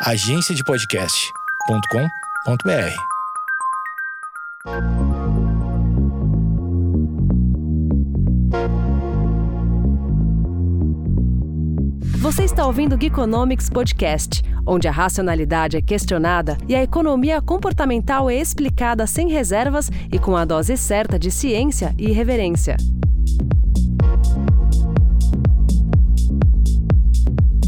agenciadepodcast.com.br. Você está ouvindo o Geekonomics Podcast, onde a racionalidade é questionada e a economia comportamental é explicada sem reservas e com a dose certa de ciência e irreverência.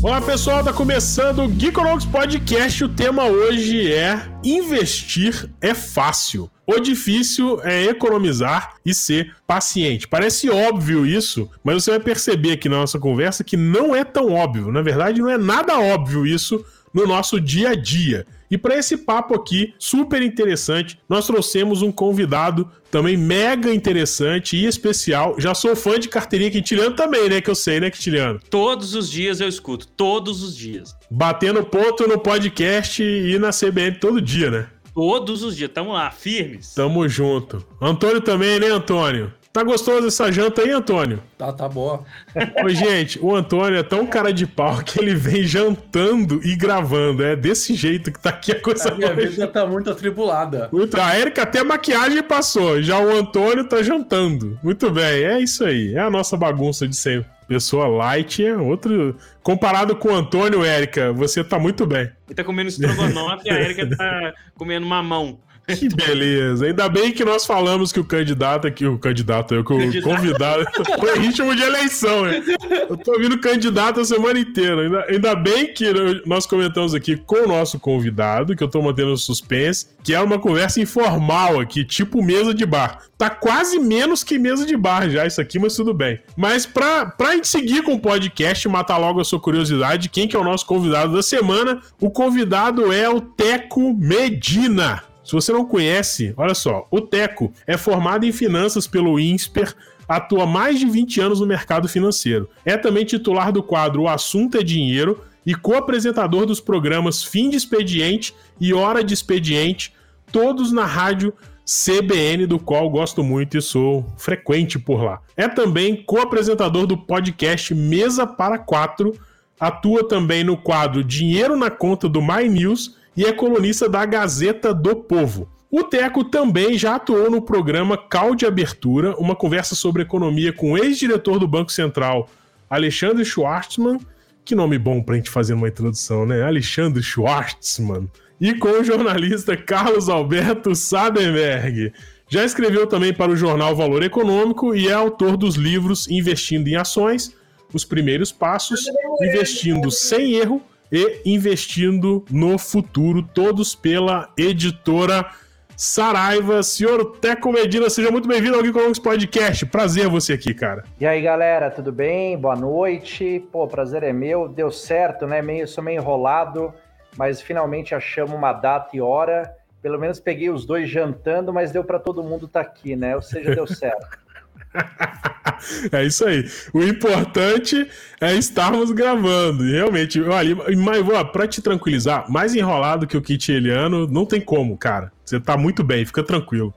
Olá pessoal, tá começando o Geekonomics Podcast. O tema hoje é investir é fácil. O difícil é economizar e ser paciente. Parece óbvio isso, mas você vai perceber aqui na nossa conversa que não é tão óbvio. Na verdade, não é nada óbvio isso no nosso dia a dia. E para esse papo aqui, super interessante, nós trouxemos um convidado também mega interessante e especial. Já sou fã de carteirinha Quintiliano também, né? Que eu sei, né, Quintiliano? Todos os dias eu escuto, todos os dias. Batendo ponto no podcast e na CBN todo dia, né? Todos os dias, tamo lá, firmes. Tamo junto. Antônio também, né, Antônio? Tá gostoso essa janta aí, Antônio? Tá, tá boa. Ô, gente, o Antônio é tão cara de pau que ele vem jantando e gravando. É desse jeito que tá aqui a coisa A minha hoje. vida tá muito atribulada. Muito, a Erika até a maquiagem passou, já o Antônio tá jantando. Muito bem, é isso aí. É a nossa bagunça de sempre. Pessoa light é outro. Comparado com o Antônio, Érica, você tá muito bem. Ele tá comendo estrogonofe e a Erika tá comendo mamão. Que beleza. Ainda bem que nós falamos que o candidato aqui, o candidato, eu, que o convidado. Foi ritmo de eleição, né? Eu tô ouvindo candidato a semana inteira. Ainda, ainda bem que nós comentamos aqui com o nosso convidado, que eu tô mantendo suspense, que é uma conversa informal aqui, tipo mesa de bar. Tá quase menos que mesa de bar já isso aqui, mas tudo bem. Mas pra, pra gente seguir com o podcast, matar logo a sua curiosidade, quem que é o nosso convidado da semana? O convidado é o Teco Medina. Se você não conhece, olha só, o Teco é formado em finanças pelo INSPER, atua mais de 20 anos no mercado financeiro. É também titular do quadro O Assunto é Dinheiro e co-apresentador dos programas Fim de Expediente e Hora de Expediente, todos na rádio CBN, do qual gosto muito e sou frequente por lá. É também co-apresentador do podcast Mesa para Quatro, atua também no quadro Dinheiro na Conta do My News e é colunista da Gazeta do Povo. O Teco também já atuou no programa Cal de Abertura, uma conversa sobre economia com o ex-diretor do Banco Central, Alexandre Schwartzman. Que nome bom pra gente fazer uma introdução, né? Alexandre Schwartzman. E com o jornalista Carlos Alberto Sadenberg. Já escreveu também para o jornal Valor Econômico e é autor dos livros Investindo em Ações, Os Primeiros Passos, Investindo Sem Erro e Investindo no Futuro, todos pela editora Saraiva. Senhor Teco Medina, seja muito bem-vindo ao Geekonomics Podcast. Prazer você aqui, cara. E aí, galera, tudo bem? Boa noite. Pô, prazer é meu. Deu certo, né? Meio, sou meio enrolado, mas finalmente achamos uma data e hora. Pelo menos peguei os dois jantando, mas deu para todo mundo estar aqui, né? Ou seja, deu certo. é isso aí. O importante é estarmos gravando. E realmente, olha, mas ó, pra te tranquilizar, mais enrolado que o Kit Eliano, não tem como, cara. Você tá muito bem, fica tranquilo.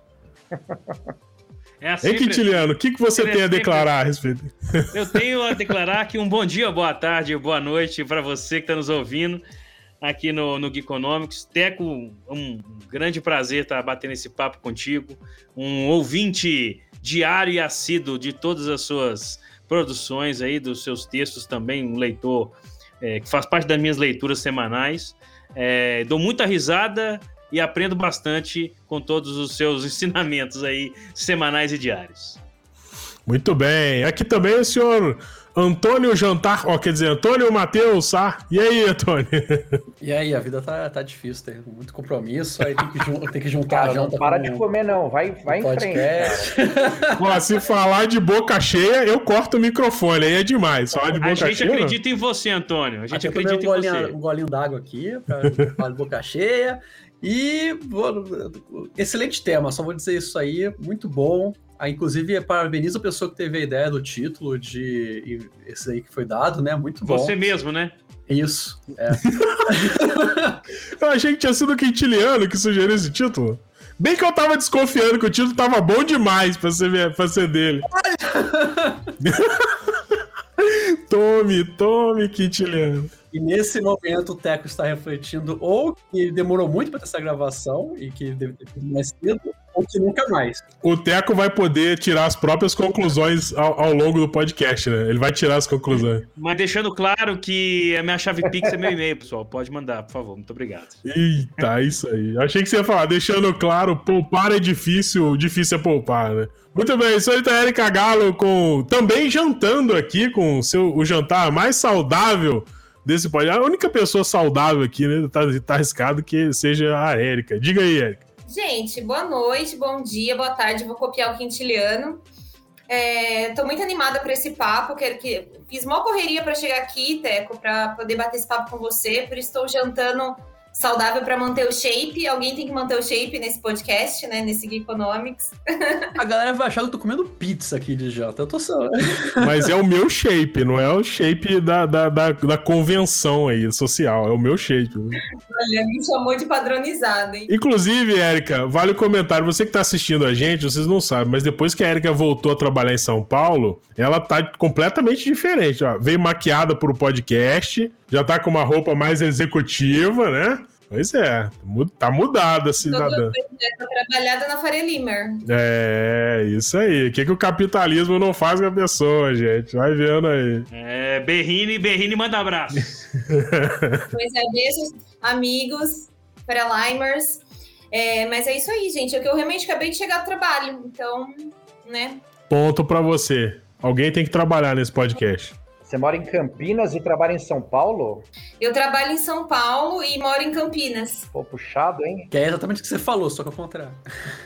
É assim. Hein, Quintiliano, o que, que você tem a declarar a respeito? Eu tenho a declarar que um bom dia, boa tarde, boa noite para você que está nos ouvindo aqui no, no Geekonomics. Teco, um grande prazer estar batendo esse papo contigo. Um ouvinte diário e assíduo de todas as suas produções aí, dos seus textos também, um leitor é, que faz parte das minhas leituras semanais. É, dou muita risada e aprendo bastante com todos os seus ensinamentos aí, semanais e diários. Muito bem. Aqui também o senhor Antônio Jantar, ó, quer dizer, Antônio Matheus Sá. E aí, Antônio? E aí, a vida tá, tá difícil, tem muito compromisso, aí tem que, jun- tem que juntar Cara, a não para com de comer, não. Vai, vai em frente. podcast. cara. Ó, se falar de boca cheia, eu corto o microfone. Aí é demais. Falar de A boca gente cheia. não. acredita em você, Antônio. A gente acredita um em golinho, você. um golinho d'água aqui, pra falar de boca cheia. E vou- excelente tema, só vou dizer isso aí, muito bom. Ah, inclusive, parabenizo a pessoa que teve a ideia do título de esse aí que foi dado, né? Muito bom. Você mesmo, né? Isso. É. Eu achei que tinha sido o Quintiliano que sugeriu esse título. Bem que eu tava desconfiando que o título tava bom demais pra ser, pra ser dele. tome, tome, Quintiliano. E nesse momento o Teco está refletindo ou que demorou muito para ter essa gravação e que deve ter sido mais cedo, ou que nunca mais. O Teco vai poder tirar as próprias conclusões ao, ao, longo do podcast, né? Ele vai tirar as conclusões. Mas deixando claro que a minha chave Pix é meu e-mail, pessoal. Pode mandar, por favor. Muito obrigado. Eita, isso aí. Achei que você ia falar, deixando claro, poupar é difícil, difícil é poupar, né? Muito bem, sou a Erika Galo com também jantando aqui com o seu o jantar mais saudável desse podcast. A única pessoa saudável aqui, né? Tá, tá arriscado que seja a Érica. Diga aí, Érica. Gente, boa noite, bom dia, boa tarde. Vou copiar o Quintiliano. Estou é, muito animada para esse papo. Quero que fiz uma correria para chegar aqui, Teco, para poder bater esse papo com você. Por isso estou jantando saudável para manter o shape. Alguém tem que manter o shape nesse podcast, né? Nesse Geekonomics. A galera vai achar que eu tô comendo pizza aqui de janta. Eu tô só. Mas é o meu shape, não é o shape da, da, da, da convenção aí, social. É o meu shape. Olha, me chamou de padronizado, hein? Inclusive, Érica, vale o comentário. Você que tá assistindo a gente, vocês não sabem, mas depois que a Érica voltou a trabalhar em São Paulo, ela tá completamente diferente. Ó. Veio maquiada pro podcast já tá com uma roupa mais executiva, né? Pois é, tá mudada a cidadã. Tô trabalhada na Faria Limer. É, isso aí. O que, que o capitalismo não faz com a pessoa, gente? Vai vendo aí. É, Berrine, Berrine manda abraço. pois é, beijos, amigos, Faria Limers. É, mas é isso aí, gente. É que eu realmente acabei de chegar do trabalho, então, né? Ponto para você. Alguém tem que trabalhar nesse podcast. Você mora em Campinas e trabalha em São Paulo? Eu trabalho em São Paulo e moro em Campinas. Pô, puxado, hein? Que é exatamente o que você falou, só que ao contrário.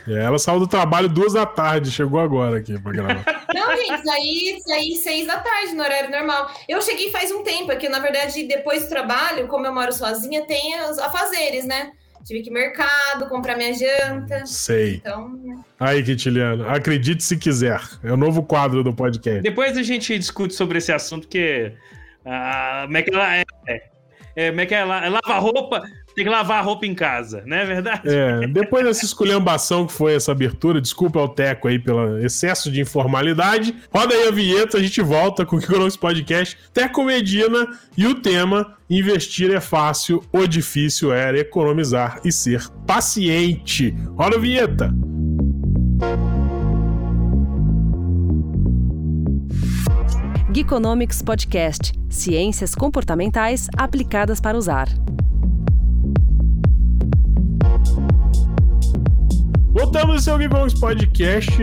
É, ela saiu do trabalho duas da tarde, chegou agora aqui pra gravar. Não, gente, saí, saí seis da tarde, no horário normal. Eu cheguei faz um tempo, é que na verdade, depois do trabalho, como eu moro sozinha, tem os afazeres, né? Tive que ir mercado, comprar minha janta. Sei. Então? Aí, Quintiliano, acredite se quiser. É o novo quadro do podcast. Depois a gente discute sobre esse assunto, porque. Ah, como é que ela é? é como é que ela é, lava roupa? Tem que lavar a roupa em casa, não é verdade? É, depois dessa esculhambação que foi essa abertura, desculpa ao Teco aí pelo excesso de informalidade. Roda aí a vinheta, a gente volta com o Kikonomics Podcast, Teco Medina e o tema Investir é fácil, o difícil era economizar e ser paciente. Roda a vinheta! Geekonomics Podcast Ciências comportamentais aplicadas para usar. Voltamos ao seu Gigons Podcast.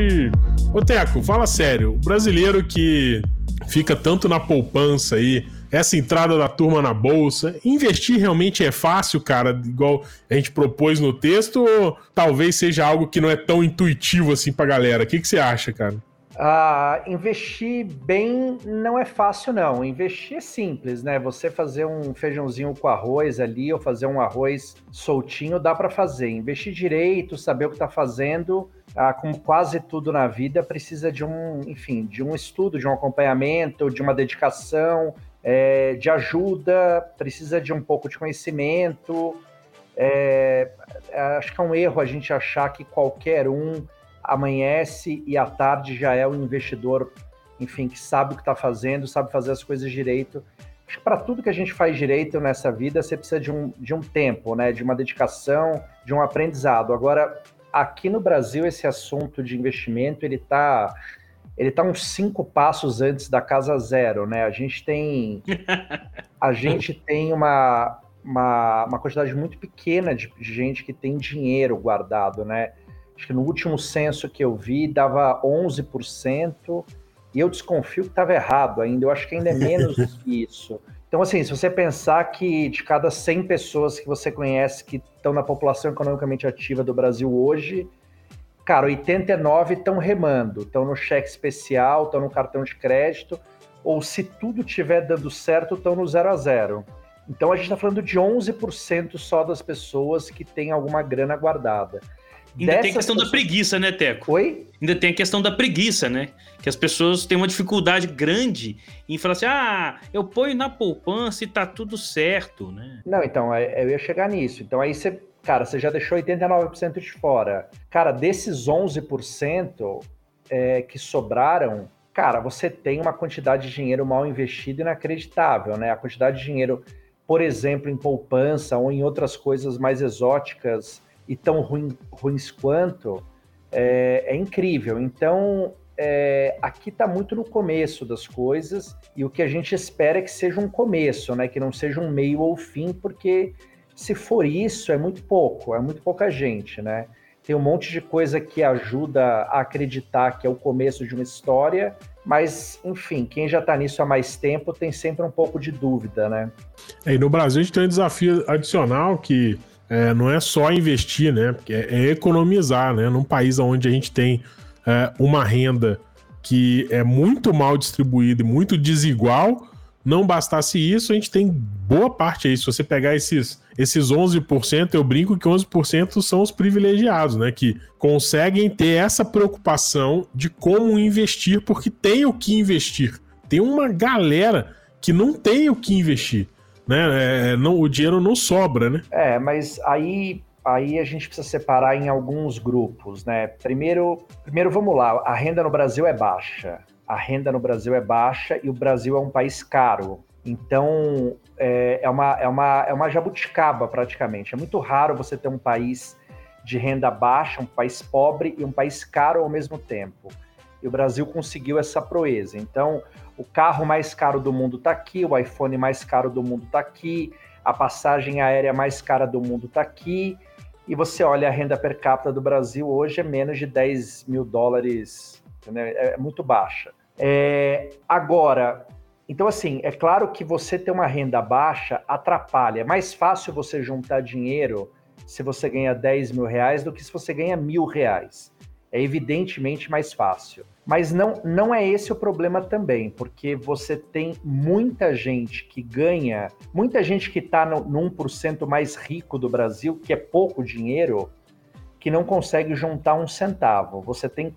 Ô Teco, fala sério. O brasileiro que fica tanto na poupança aí, essa entrada da turma na bolsa, investir realmente é fácil, cara, igual a gente propôs no texto, ou talvez seja algo que não é tão intuitivo assim pra galera? O que, que você acha, cara? Ah, investir bem não é fácil, não. Investir é simples, né? Você fazer um feijãozinho com arroz ali, ou fazer um arroz soltinho, dá para fazer. Investir direito, saber o que está fazendo, ah, como quase tudo na vida, precisa de um, enfim, de um estudo, de um acompanhamento, de uma dedicação, é, de ajuda, precisa de um pouco de conhecimento. É, acho que é um erro a gente achar que qualquer um amanhece e à tarde já é o investidor, enfim, que sabe o que está fazendo, sabe fazer as coisas direito. Acho que para tudo que a gente faz direito nessa vida, você precisa de um, de um tempo, né? De uma dedicação, de um aprendizado. Agora, aqui no Brasil, esse assunto de investimento, ele está ele tá uns cinco passos antes da casa zero, né? A gente tem a gente tem uma, uma, uma quantidade muito pequena de, de gente que tem dinheiro guardado, né? Acho que no último censo que eu vi dava 11%, e eu desconfio que estava errado ainda, eu acho que ainda é menos que isso. Então, assim, se você pensar que de cada 100 pessoas que você conhece que estão na população economicamente ativa do Brasil hoje, cara, 89 estão remando, estão no cheque especial, estão no cartão de crédito, ou se tudo estiver dando certo, estão no zero a zero. Então a gente está falando de 11% só das pessoas que têm alguma grana guardada. Ainda tem a questão pessoas... da preguiça, né, Teco? Oi? Ainda tem a questão da preguiça, né? Que as pessoas têm uma dificuldade grande em falar assim: ah, eu ponho na poupança e tá tudo certo, né? Não, então, é, eu ia chegar nisso. Então aí você, cara, você já deixou 89% de fora. Cara, desses 11% é, que sobraram, cara, você tem uma quantidade de dinheiro mal investido inacreditável, né? A quantidade de dinheiro, por exemplo, em poupança ou em outras coisas mais exóticas e tão ruim, ruins quanto, é, é incrível. Então, é, aqui está muito no começo das coisas e o que a gente espera é que seja um começo, né? Que não seja um meio ou fim, porque se for isso é muito pouco, é muito pouca gente, né? Tem um monte de coisa que ajuda a acreditar que é o começo de uma história, mas enfim, quem já está nisso há mais tempo tem sempre um pouco de dúvida, né? É, e no Brasil a gente tem um desafio adicional que é, não é só investir, né? É, é economizar, né? Num país onde a gente tem é, uma renda que é muito mal distribuída e muito desigual. Não bastasse isso, a gente tem boa parte aí. Se você pegar esses, esses 11%, eu brinco que 11% são os privilegiados, né? Que conseguem ter essa preocupação de como investir, porque tem o que investir. Tem uma galera que não tem o que investir. Né? É, não, o dinheiro não sobra, né? É, mas aí aí a gente precisa separar em alguns grupos, né? Primeiro, primeiro vamos lá, a renda no Brasil é baixa. A renda no Brasil é baixa e o Brasil é um país caro. Então, é, é, uma, é, uma, é uma jabuticaba praticamente. É muito raro você ter um país de renda baixa, um país pobre e um país caro ao mesmo tempo. E o Brasil conseguiu essa proeza. Então, o carro mais caro do mundo está aqui, o iPhone mais caro do mundo está aqui, a passagem aérea mais cara do mundo está aqui, e você olha a renda per capita do Brasil hoje é menos de 10 mil dólares, né? é muito baixa. É, agora, então assim, é claro que você ter uma renda baixa atrapalha. É mais fácil você juntar dinheiro se você ganha 10 mil reais do que se você ganha mil reais é evidentemente mais fácil. Mas não, não é esse o problema também, porque você tem muita gente que ganha, muita gente que está no, no 1% mais rico do Brasil, que é pouco dinheiro, que não consegue juntar um centavo. Você tem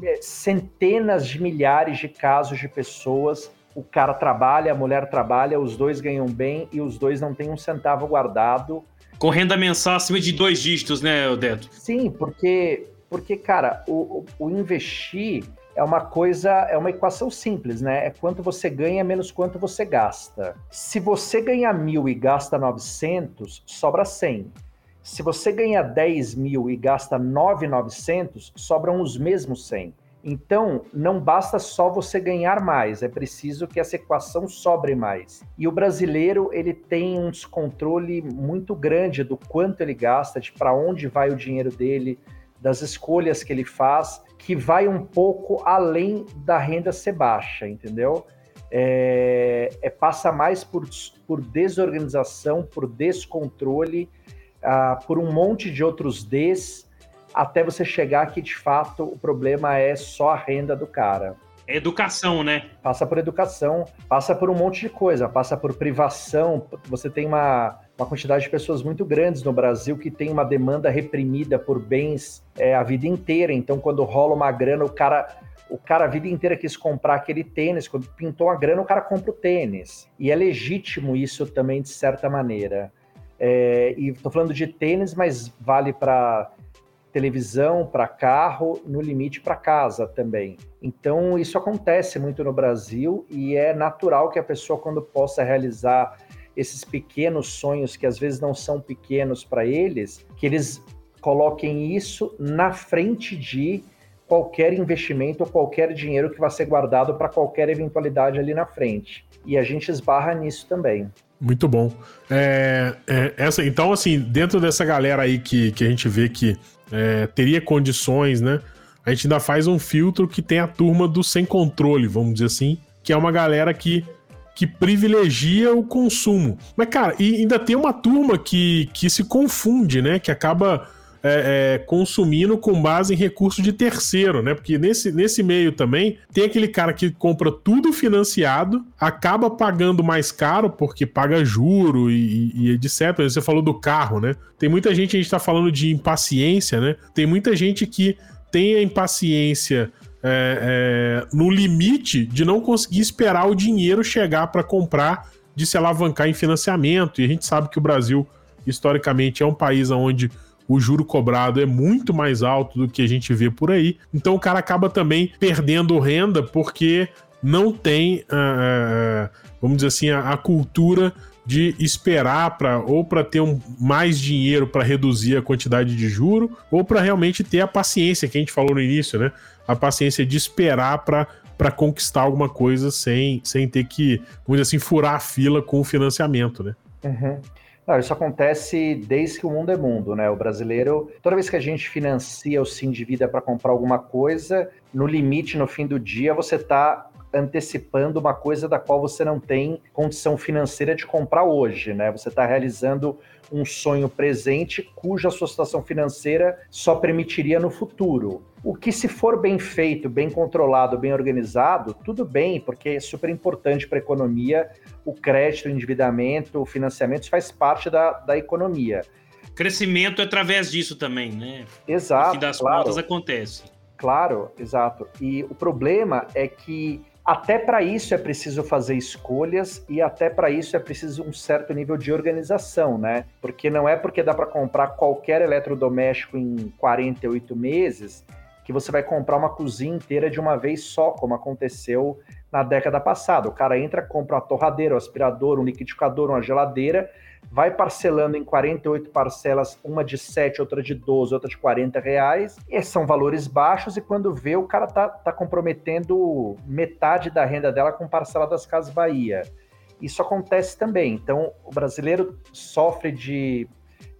é, centenas de milhares de casos de pessoas. O cara trabalha, a mulher trabalha, os dois ganham bem e os dois não têm um centavo guardado. Com renda mensal acima de dois dígitos, né, Odeto? Sim, porque porque, cara, o, o, investir é uma coisa, é uma equação simples, né? É quanto você ganha menos quanto você gasta. Se você ganha mil e gasta 900, sobra 100. Se você ganha 10 mil e gasta 9,900, sobram os mesmos 100. Então, não basta só você ganhar mais, é preciso que essa equação sobre mais. E o brasileiro, ele tem um descontrole muito grande do quanto ele gasta, de para onde vai o dinheiro dele, das escolhas que ele faz, que vai um pouco além da renda ser baixa, entendeu? É, é passa mais por, por desorganização, por descontrole, uh, por um monte de outros Ds, até você chegar que de fato o problema é só a renda do cara. Educação, né? Passa por educação, passa por um monte de coisa, passa por privação. Você tem uma, uma quantidade de pessoas muito grandes no Brasil que tem uma demanda reprimida por bens é, a vida inteira. Então, quando rola uma grana, o cara, o cara a vida inteira quis comprar aquele tênis. Quando pintou a grana, o cara compra o tênis. E é legítimo isso também, de certa maneira. É, e estou falando de tênis, mas vale para televisão, para carro, no limite para casa também. Então, isso acontece muito no Brasil e é natural que a pessoa, quando possa realizar esses pequenos sonhos que às vezes não são pequenos para eles, que eles coloquem isso na frente de qualquer investimento ou qualquer dinheiro que vai ser guardado para qualquer eventualidade ali na frente. E a gente esbarra nisso também. Muito bom. É, é, essa, então, assim, dentro dessa galera aí que, que a gente vê que é, teria condições, né? A gente ainda faz um filtro que tem a turma do sem controle, vamos dizer assim, que é uma galera que que privilegia o consumo. Mas, cara, e ainda tem uma turma que, que se confunde, né? Que acaba é, é, consumindo com base em recurso de terceiro, né? Porque nesse, nesse meio também tem aquele cara que compra tudo financiado, acaba pagando mais caro porque paga juro e, e etc. Você falou do carro, né? Tem muita gente, a gente tá falando de impaciência, né? Tem muita gente que tem a impaciência é, é, no limite de não conseguir esperar o dinheiro chegar para comprar, de se alavancar em financiamento. E a gente sabe que o Brasil, historicamente, é um país onde o juro cobrado é muito mais alto do que a gente vê por aí. Então o cara acaba também perdendo renda porque não tem, uh, vamos dizer assim, a, a cultura de esperar para ou para ter um, mais dinheiro para reduzir a quantidade de juro ou para realmente ter a paciência que a gente falou no início, né? A paciência de esperar para conquistar alguma coisa sem, sem ter que, vamos dizer assim, furar a fila com o financiamento, né? Uhum. Não, isso acontece desde que o mundo é mundo, né? O brasileiro, toda vez que a gente financia ou se endivida para comprar alguma coisa, no limite, no fim do dia, você está antecipando uma coisa da qual você não tem condição financeira de comprar hoje, né? Você está realizando um sonho presente cuja sua situação financeira só permitiria no futuro. O que, se for bem feito, bem controlado, bem organizado, tudo bem, porque é super importante para a economia. O crédito, o endividamento, o financiamento isso faz parte da, da economia. Crescimento é através disso também, né? Exato. No fim das claro. contas acontece. Claro, exato. E o problema é que até para isso é preciso fazer escolhas e até para isso é preciso um certo nível de organização, né? Porque não é porque dá para comprar qualquer eletrodoméstico em 48 meses que você vai comprar uma cozinha inteira de uma vez só, como aconteceu na década passada. O cara entra, compra uma torradeira, um aspirador, um liquidificador, uma geladeira vai parcelando em 48 parcelas, uma de 7, outra de 12, outra de 40 reais. E são valores baixos, e quando vê, o cara tá, tá comprometendo metade da renda dela com parcela das Casas Bahia. Isso acontece também. Então, o brasileiro sofre de,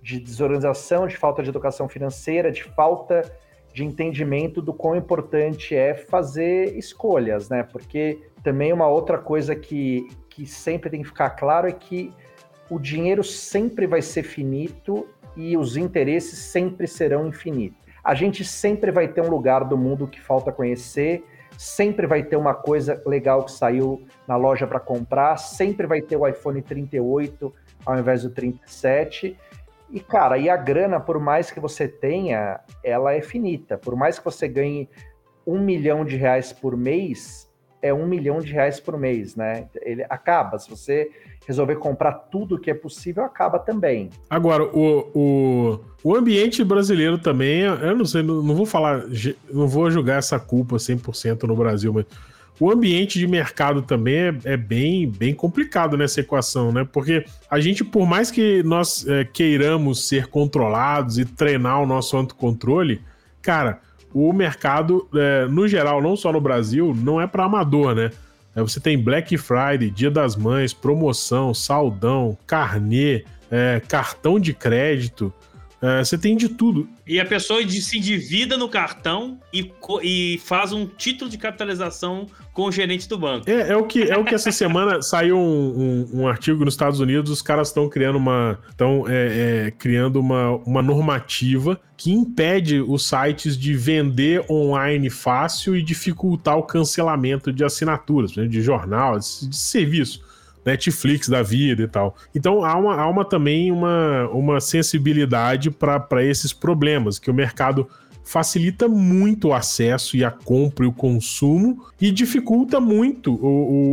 de desorganização, de falta de educação financeira, de falta de entendimento do quão importante é fazer escolhas, né? Porque também uma outra coisa que, que sempre tem que ficar claro é que o dinheiro sempre vai ser finito e os interesses sempre serão infinitos. A gente sempre vai ter um lugar do mundo que falta conhecer, sempre vai ter uma coisa legal que saiu na loja para comprar, sempre vai ter o iPhone 38 ao invés do 37. E, cara, e a grana, por mais que você tenha, ela é finita. Por mais que você ganhe um milhão de reais por mês, é um milhão de reais por mês, né? Ele acaba. Se você resolver comprar tudo que é possível, acaba também. Agora, o, o, o ambiente brasileiro também, eu não sei, não, não vou falar, não vou julgar essa culpa 100% no Brasil, mas o ambiente de mercado também é, é, bem, bem complicado nessa equação, né? Porque a gente, por mais que nós é, queiramos ser controlados e treinar o nosso autocontrole, cara, o mercado, é, no geral, não só no Brasil, não é para amador, né? É, você tem Black Friday, Dia das Mães, promoção, saldão, carnê, é, cartão de crédito. É, você tem de tudo. E a pessoa se endivida no cartão e, e faz um título de capitalização com o gerente do banco. É, é o que é o que essa semana saiu um, um, um, artigo nos Estados Unidos, os caras estão criando uma estão é, é, criando uma, uma normativa que impede os sites de vender online fácil e dificultar o cancelamento de assinaturas, né, de jornal, de, de serviço. Netflix da vida e tal. Então há uma, há uma também uma, uma sensibilidade para esses problemas, que o mercado facilita muito o acesso e a compra e o consumo e dificulta muito o,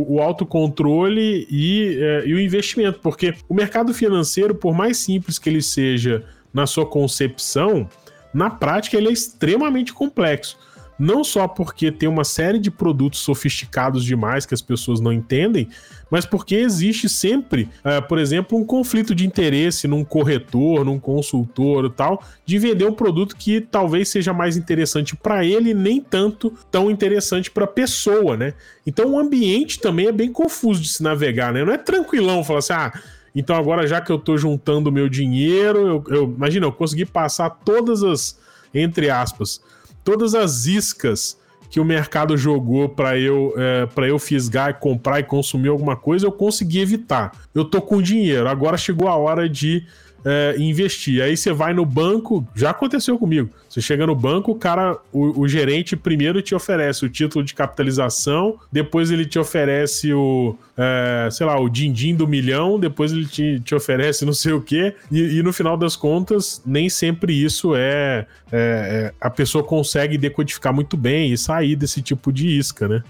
o, o autocontrole e, é, e o investimento, porque o mercado financeiro, por mais simples que ele seja na sua concepção, na prática ele é extremamente complexo não só porque tem uma série de produtos sofisticados demais que as pessoas não entendem, mas porque existe sempre, uh, por exemplo, um conflito de interesse num corretor, num consultor e tal, de vender um produto que talvez seja mais interessante para ele nem tanto tão interessante para a pessoa, né? Então o ambiente também é bem confuso de se navegar, né? Não é tranquilão falar assim, ah, então agora já que eu estou juntando meu dinheiro, eu, eu imagina, eu consegui passar todas as entre aspas, todas as iscas que o mercado jogou para eu é, para eu fisgar, comprar e consumir alguma coisa, eu consegui evitar. Eu tô com dinheiro, agora chegou a hora de é, investir. Aí você vai no banco, já aconteceu comigo. Você chega no banco, o cara, o, o, gerente primeiro te oferece o título de capitalização, depois ele te oferece o, é, sei lá, o din-din do milhão, depois ele te, te oferece não sei o quê, e, e, no final das contas, nem sempre isso é, é, é a pessoa consegue decodificar muito bem e sair desse tipo de isca, né?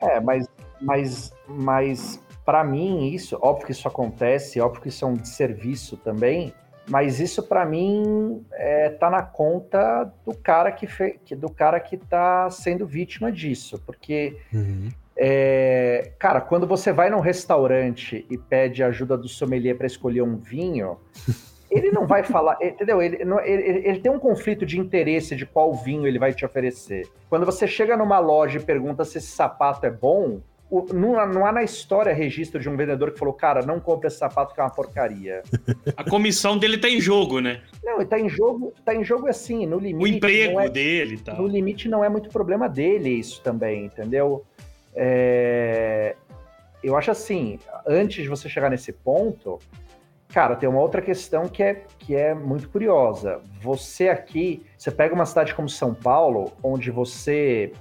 É, mas, mas, mas para mim, isso, óbvio que isso acontece, óbvio que isso é um serviço também, Mas isso para mim é, tá na conta do cara que, fe... do cara que tá sendo vítima disso, porque uhum. é, cara, quando você vai num restaurante e pede ajuda do sommelier para escolher um vinho, ele não vai falar, entendeu? Ele, ele, ele, tem um conflito de interesse de qual vinho ele vai te oferecer. Quando você chega numa loja e pergunta se esse sapato é bom, não, não há na história registro de um vendedor que falou, cara, não compra esse sapato que é uma porcaria. A comissão dele tá em jogo, né? Não, ele tá em jogo, tá em jogo assim, no limite. O emprego é, dele tal. No limite não é muito problema dele isso também, entendeu? É, eu acho assim, antes de você chegar nesse ponto, cara, tem uma outra questão que é, que é muito curiosa. Você aqui, você pega uma cidade como São Paulo, onde você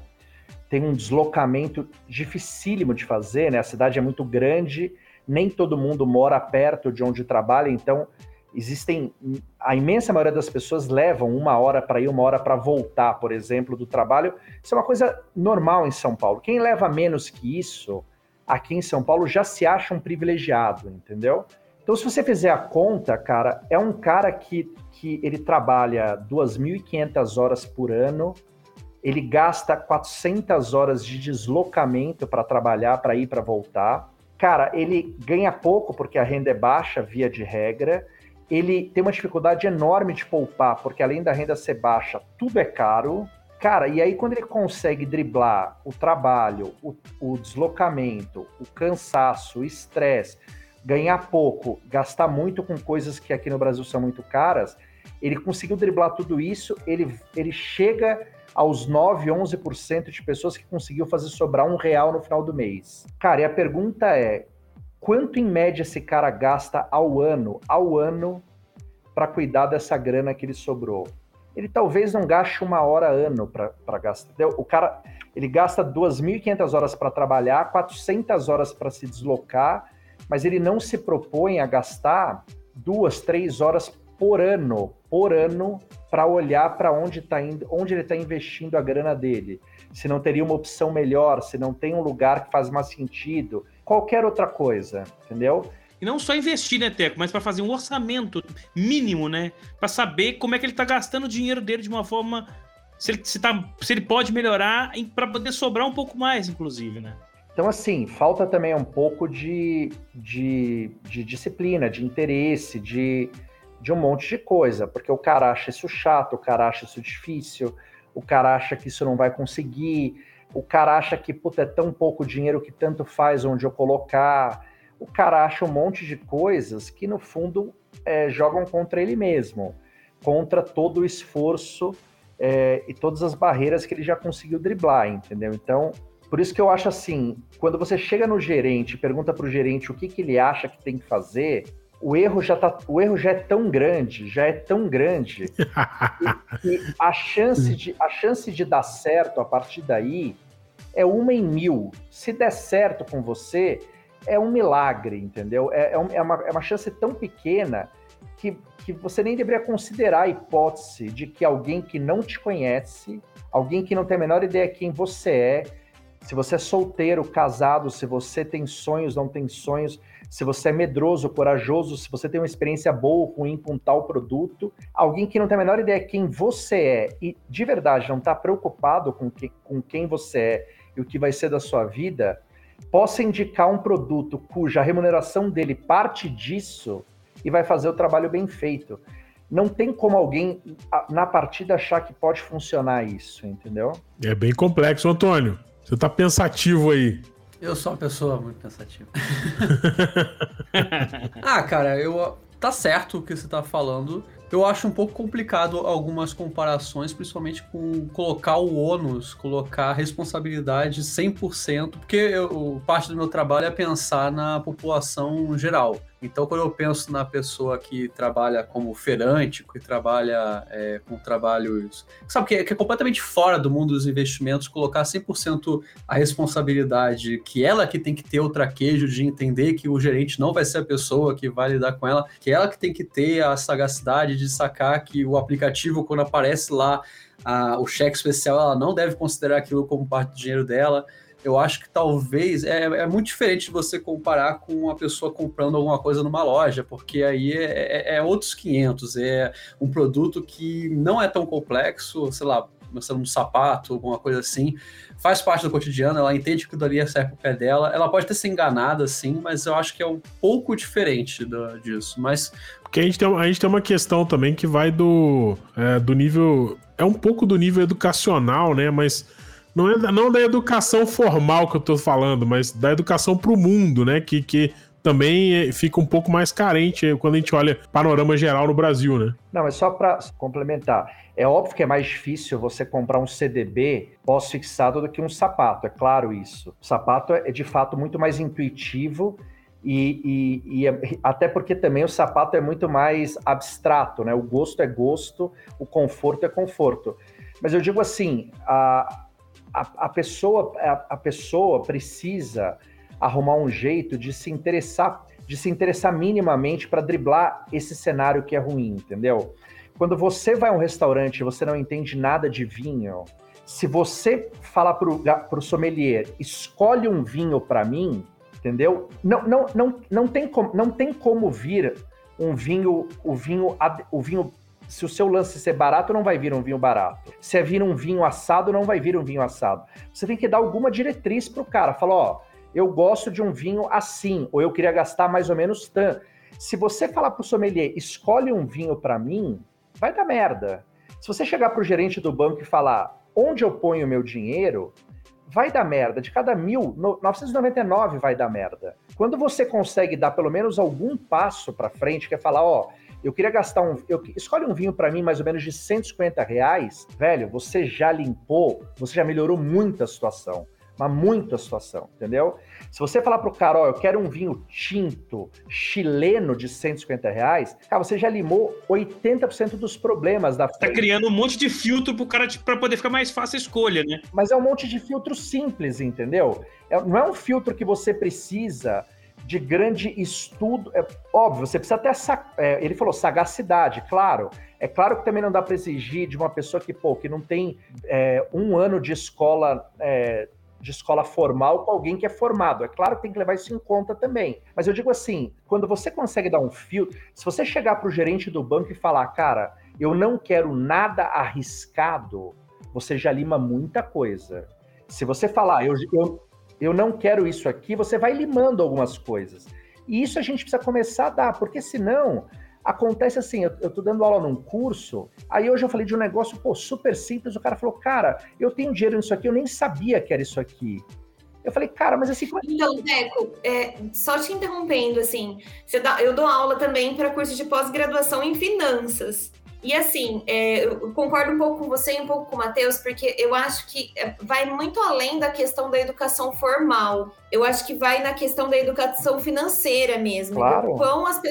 tem um deslocamento dificílimo de fazer, né? A cidade é muito grande, nem todo mundo mora perto de onde trabalha, então existem a imensa maioria das pessoas levam uma hora para ir, uma hora para voltar, por exemplo, do trabalho. Isso é uma coisa normal em São Paulo. Quem leva menos que isso aqui em São Paulo já se acha um privilegiado, entendeu? Então, se você fizer a conta, cara, é um cara que, que ele trabalha 2.500 horas por ano, ele gasta 400 horas de deslocamento para trabalhar, para ir, para voltar. Cara, ele ganha pouco porque a renda é baixa, via de regra. Ele tem uma dificuldade enorme de poupar, porque além da renda ser baixa, tudo é caro. Cara, e aí quando ele consegue driblar o trabalho, o, o deslocamento, o cansaço, o estresse, ganhar pouco, gastar muito com coisas que aqui no Brasil são muito caras, ele conseguiu driblar tudo isso, ele, ele chega aos 9, 11% de pessoas que conseguiu fazer sobrar um real no final do mês. Cara, e a pergunta é: quanto em média esse cara gasta ao ano, ao ano, para cuidar dessa grana que ele sobrou? Ele talvez não gaste uma hora ano para gastar. O cara, ele gasta 2.500 horas para trabalhar, 400 horas para se deslocar, mas ele não se propõe a gastar duas, três horas por ano, por ano, para olhar para onde tá indo, onde ele está investindo a grana dele. Se não teria uma opção melhor, se não tem um lugar que faz mais sentido, qualquer outra coisa, entendeu? E não só investir, né, Teco, mas para fazer um orçamento mínimo, né? Para saber como é que ele está gastando o dinheiro dele de uma forma. Se ele, se tá, se ele pode melhorar para poder sobrar um pouco mais, inclusive, né? Então, assim, falta também um pouco de, de, de disciplina, de interesse, de, de um monte de coisa, porque o cara acha isso chato, o cara acha isso difícil, o cara acha que isso não vai conseguir, o cara acha que, puta, é tão pouco dinheiro que tanto faz onde eu colocar, o cara acha um monte de coisas que, no fundo, é, jogam contra ele mesmo, contra todo o esforço é, e todas as barreiras que ele já conseguiu driblar, entendeu? Então, por isso que eu acho assim, quando você chega no gerente e pergunta para o gerente o que, que ele acha que tem que fazer, o erro já tá, o erro já é tão grande, já é tão grande que, a chance de a chance de dar certo a partir daí é uma em mil. Se der certo com você, é um milagre, entendeu? É, é, é, uma, é uma chance tão pequena que, que você nem deveria considerar a hipótese de que alguém que não te conhece, alguém que não tem a menor ideia quem você é, se você é solteiro, casado, se você tem sonhos, não tem sonhos, se você é medroso, corajoso, se você tem uma experiência boa ou ruim com tal produto, alguém que não tem a menor ideia quem você é e de verdade não está preocupado com, que, com quem você é e o que vai ser da sua vida, possa indicar um produto cuja remuneração dele parte disso e vai fazer o trabalho bem feito. Não tem como alguém na partida achar que pode funcionar isso, entendeu? É bem complexo, Antônio. Você tá pensativo aí. Eu sou uma pessoa muito pensativa. ah, cara, eu tá certo o que você tá falando. Eu acho um pouco complicado algumas comparações, principalmente com colocar o ônus, colocar a responsabilidade 100%, porque eu, parte do meu trabalho é pensar na população geral. Então, quando eu penso na pessoa que trabalha como feirante, que trabalha é, com trabalhos. Sabe, que é, que é, completamente fora do mundo dos investimentos, colocar 100% a responsabilidade, que ela que tem que ter o traquejo de entender que o gerente não vai ser a pessoa que vai lidar com ela, que ela que tem que ter a sagacidade de sacar que o aplicativo, quando aparece lá a, o cheque especial, ela não deve considerar aquilo como parte do dinheiro dela eu acho que talvez é, é, muito diferente de você comparar com uma pessoa comprando alguma coisa numa loja, porque aí é, é, é outros 500, é um produto que não é tão complexo, sei lá, começando um sapato, alguma coisa assim, faz parte do cotidiano, ela entende que dali serve pro pé dela, ela pode ter se enganado assim, mas eu acho que é um pouco diferente do, disso, mas... Porque a gente, tem, a gente tem uma questão também que vai do, é, do nível, é um pouco do nível educacional, né, mas não é não da educação formal que eu tô falando, mas da educação pro mundo, né? Que, que também é, fica um pouco mais carente quando a gente olha panorama geral no Brasil, né? Não, mas só para complementar, é óbvio que é mais difícil você comprar um CDB pós-fixado do que um sapato, é claro isso. O sapato é de fato muito mais intuitivo e, e, e é, até porque também o sapato é muito mais abstrato, né? O gosto é gosto, o conforto é conforto. Mas eu digo assim, a, a, a pessoa, a, a pessoa precisa arrumar um jeito de se interessar, de se interessar minimamente para driblar esse cenário que é ruim, entendeu? Quando você vai a um restaurante e você não entende nada de vinho, se você falar para o sommelier, escolhe um vinho para mim, entendeu? Não, não, não, não, tem como, não tem como vir um vinho, o vinho, o vinho se o seu lance ser barato, não vai vir um vinho barato. Se é vir um vinho assado, não vai vir um vinho assado. Você tem que dar alguma diretriz pro cara. Falar, ó, eu gosto de um vinho assim, ou eu queria gastar mais ou menos tanto. Se você falar pro sommelier, escolhe um vinho para mim, vai dar merda. Se você chegar pro gerente do banco e falar, onde eu ponho meu dinheiro, vai dar merda. De cada mil, 999 vai dar merda. Quando você consegue dar pelo menos algum passo para frente, que é falar, ó, eu queria gastar um. Eu, escolhe um vinho para mim mais ou menos de 150 reais. Velho, você já limpou, você já melhorou muito a situação. Mas muito a situação, entendeu? Se você falar pro cara, ó, eu quero um vinho tinto chileno de 150 reais, cara, você já limou 80% dos problemas da Tá criando um monte de filtro pro cara para poder ficar mais fácil a escolha, né? Mas é um monte de filtro simples, entendeu? É, não é um filtro que você precisa de grande estudo. É, óbvio, você precisa ter essa. É, ele falou sagacidade, claro. É claro que também não dá para exigir de uma pessoa que, pô, que não tem é, um ano de escola. É, de escola formal com alguém que é formado. É claro que tem que levar isso em conta também. Mas eu digo assim, quando você consegue dar um filtro, se você chegar para o gerente do banco e falar, cara, eu não quero nada arriscado, você já lima muita coisa. Se você falar, eu, eu, eu não quero isso aqui, você vai limando algumas coisas. E isso a gente precisa começar a dar, porque senão acontece assim, eu, eu tô dando aula num curso, aí hoje eu falei de um negócio, pô, super simples, o cara falou, cara, eu tenho dinheiro nisso aqui, eu nem sabia que era isso aqui. Eu falei, cara, mas assim. Então, Deco, é, só te interrompendo, assim, dá, eu dou aula também para curso de pós-graduação em finanças. E assim, é, eu concordo um pouco com você e um pouco com o Matheus, porque eu acho que é, vai muito além da questão da educação formal. Eu acho que vai na questão da educação financeira mesmo. Claro. Quão as,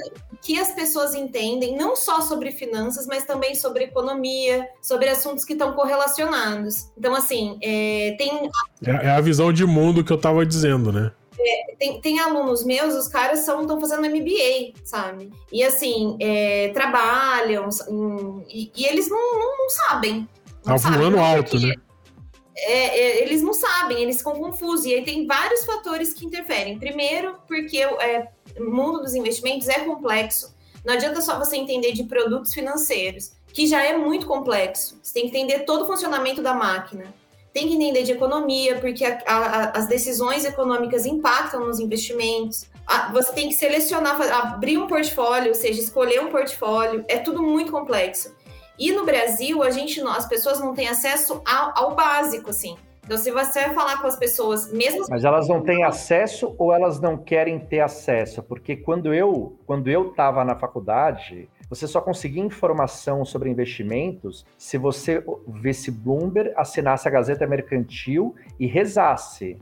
que as pessoas entendem, não só sobre finanças, mas também sobre economia, sobre assuntos que estão correlacionados. Então, assim, é, tem. É, é a visão de mundo que eu estava dizendo, né? É, tem, tem alunos meus, os caras estão fazendo MBA, sabe? E assim, é, trabalham, e, e, eles não, não, não sabem. Tá voando alto, né? É, é, eles não sabem, eles ficam confusos. E aí tem vários fatores que interferem. Primeiro, porque é, o mundo dos investimentos é complexo. Não adianta só você entender de produtos financeiros, que já é muito complexo. Você tem que entender todo o funcionamento da máquina tem que entender de economia, porque a, a, as decisões econômicas impactam nos investimentos. A, você tem que selecionar, abrir um portfólio, ou seja, escolher um portfólio. É tudo muito complexo. E no Brasil, a gente, as pessoas não têm acesso ao, ao básico, assim. Então, se você vai falar com as pessoas, mesmo. Mas elas não têm acesso ou elas não querem ter acesso? Porque quando eu quando eu estava na faculdade, você só conseguia informação sobre investimentos se você visse Bloomberg, assinasse a Gazeta Mercantil e rezasse.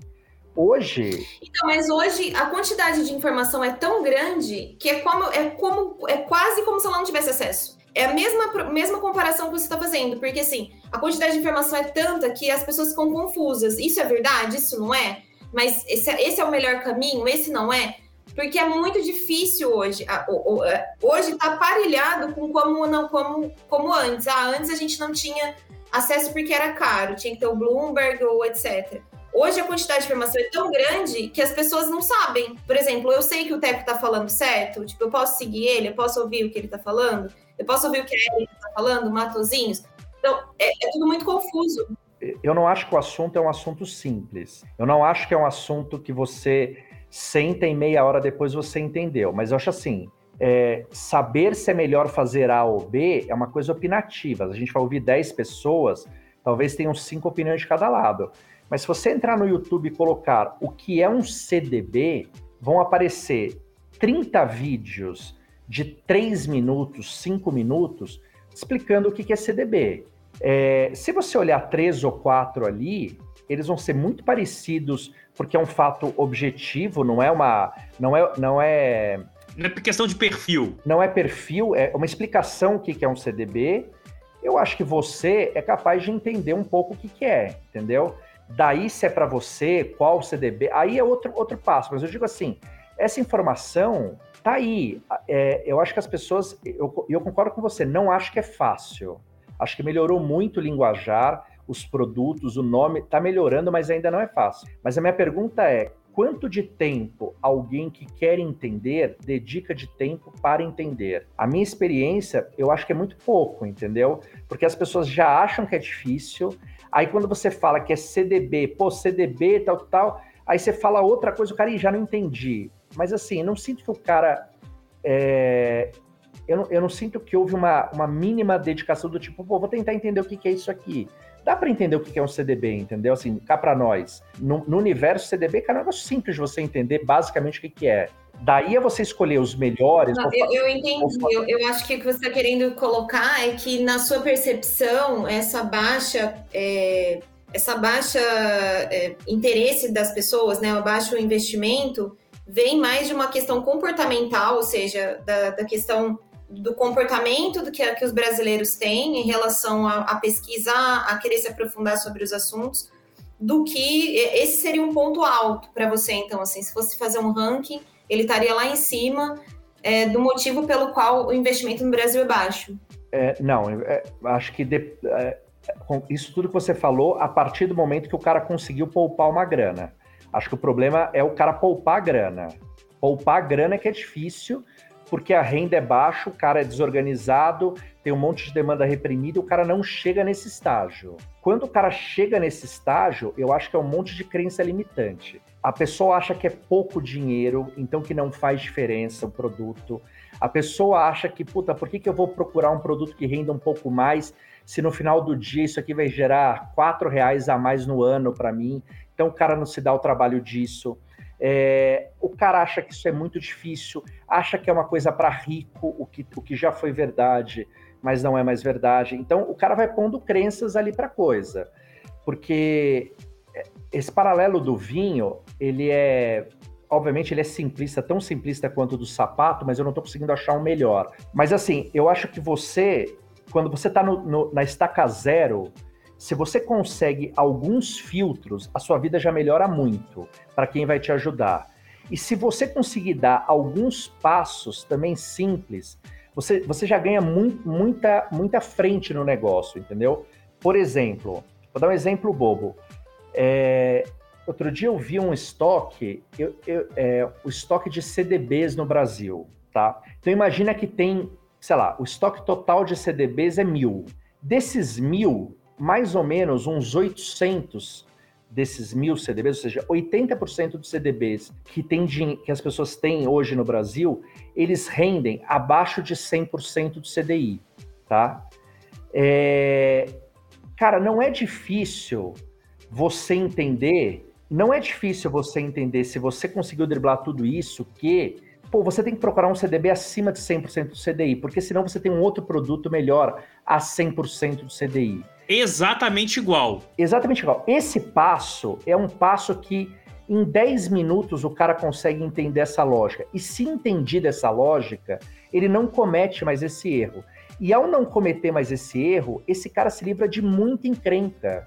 Hoje. Então, mas hoje a quantidade de informação é tão grande que é como é como é quase como se ela não tivesse acesso. É a mesma, mesma comparação que você está fazendo, porque assim, a quantidade de informação é tanta que as pessoas ficam confusas. Isso é verdade? Isso não é? Mas esse, esse é o melhor caminho? Esse não é? Porque é muito difícil hoje. É, hoje está aparelhado com como não como, como antes. Ah, antes a gente não tinha acesso porque era caro, tinha que ter o Bloomberg ou etc. Hoje a quantidade de informação é tão grande que as pessoas não sabem. Por exemplo, eu sei que o Teco tá falando certo, tipo, eu posso seguir ele, eu posso ouvir o que ele tá falando, eu posso ouvir o que ele tá falando, Matozinhos. Então, é, é tudo muito confuso. Eu não acho que o assunto é um assunto simples. Eu não acho que é um assunto que você senta em meia hora depois você entendeu. Mas eu acho assim, é, saber se é melhor fazer A ou B é uma coisa opinativa. A gente vai ouvir 10 pessoas, talvez tenham cinco opiniões de cada lado. Mas se você entrar no YouTube e colocar o que é um CDB, vão aparecer 30 vídeos de 3 minutos, 5 minutos, explicando o que é CDB. É, se você olhar três ou quatro ali, eles vão ser muito parecidos, porque é um fato objetivo, não é uma. Não é. Não é, não é questão de perfil. Não é perfil, é uma explicação o que é um CDB. Eu acho que você é capaz de entender um pouco o que é, entendeu? Daí, se é para você, qual CDB, aí é outro, outro passo. Mas eu digo assim, essa informação tá aí. É, eu acho que as pessoas, eu, eu concordo com você, não acho que é fácil. Acho que melhorou muito o linguajar, os produtos, o nome, tá melhorando, mas ainda não é fácil. Mas a minha pergunta é, quanto de tempo alguém que quer entender dedica de tempo para entender? A minha experiência, eu acho que é muito pouco, entendeu? Porque as pessoas já acham que é difícil, Aí quando você fala que é CDB, pô, CDB, tal, tal, aí você fala outra coisa, o cara já não entendi. Mas assim, eu não sinto que o cara. É... Eu, não, eu não sinto que houve uma, uma mínima dedicação do tipo, pô, vou tentar entender o que, que é isso aqui. Dá para entender o que é um CDB, entendeu? Assim, cá para nós. No, no, universo CDB, cara, é um negócio simples de você entender basicamente o que, que é. Daí é você escolher os melhores. Não, eu, eu, entendi. Eu, eu, acho que o que você está querendo colocar é que, na sua percepção, essa baixa. É, essa baixa é, interesse das pessoas, né, o baixo investimento, vem mais de uma questão comportamental, ou seja, da, da questão do comportamento do que, que os brasileiros têm em relação a, a pesquisar, a querer se aprofundar sobre os assuntos, do que esse seria um ponto alto para você, então, assim, se fosse fazer um ranking ele estaria lá em cima é, do motivo pelo qual o investimento no Brasil é baixo. É, não, é, acho que de, é, isso tudo que você falou a partir do momento que o cara conseguiu poupar uma grana. Acho que o problema é o cara poupar grana. Poupar grana é que é difícil, porque a renda é baixa, o cara é desorganizado, tem um monte de demanda reprimida, o cara não chega nesse estágio. Quando o cara chega nesse estágio, eu acho que é um monte de crença limitante. A pessoa acha que é pouco dinheiro, então que não faz diferença o produto. A pessoa acha que, puta, por que, que eu vou procurar um produto que renda um pouco mais se no final do dia isso aqui vai gerar quatro reais a mais no ano para mim? Então o cara não se dá o trabalho disso. É, o cara acha que isso é muito difícil, acha que é uma coisa para rico, o que, o que já foi verdade, mas não é mais verdade. Então o cara vai pondo crenças ali para coisa, porque esse paralelo do vinho, ele é obviamente ele é simplista, tão simplista quanto do sapato, mas eu não estou conseguindo achar um melhor. Mas assim, eu acho que você, quando você está na estaca zero, se você consegue alguns filtros, a sua vida já melhora muito para quem vai te ajudar. E se você conseguir dar alguns passos também simples, você, você já ganha muito, muita, muita frente no negócio, entendeu? Por exemplo, vou dar um exemplo bobo. É, outro dia eu vi um estoque, eu, eu, é, o estoque de CDBs no Brasil, tá? Então imagina que tem, sei lá, o estoque total de CDBs é mil. Desses mil, mais ou menos uns 800 desses mil CDBs, ou seja, 80% dos CDBs que, tem, que as pessoas têm hoje no Brasil, eles rendem abaixo de 100% do CDI, tá? É, cara, não é difícil você entender, não é difícil você entender se você conseguiu driblar tudo isso, que pô, você tem que procurar um CDB acima de 100% do CDI, porque senão você tem um outro produto melhor a 100% do CDI exatamente igual. Exatamente igual. Esse passo é um passo que em 10 minutos o cara consegue entender essa lógica. E se entendido essa lógica, ele não comete mais esse erro. E ao não cometer mais esse erro, esse cara se livra de muita encrenca.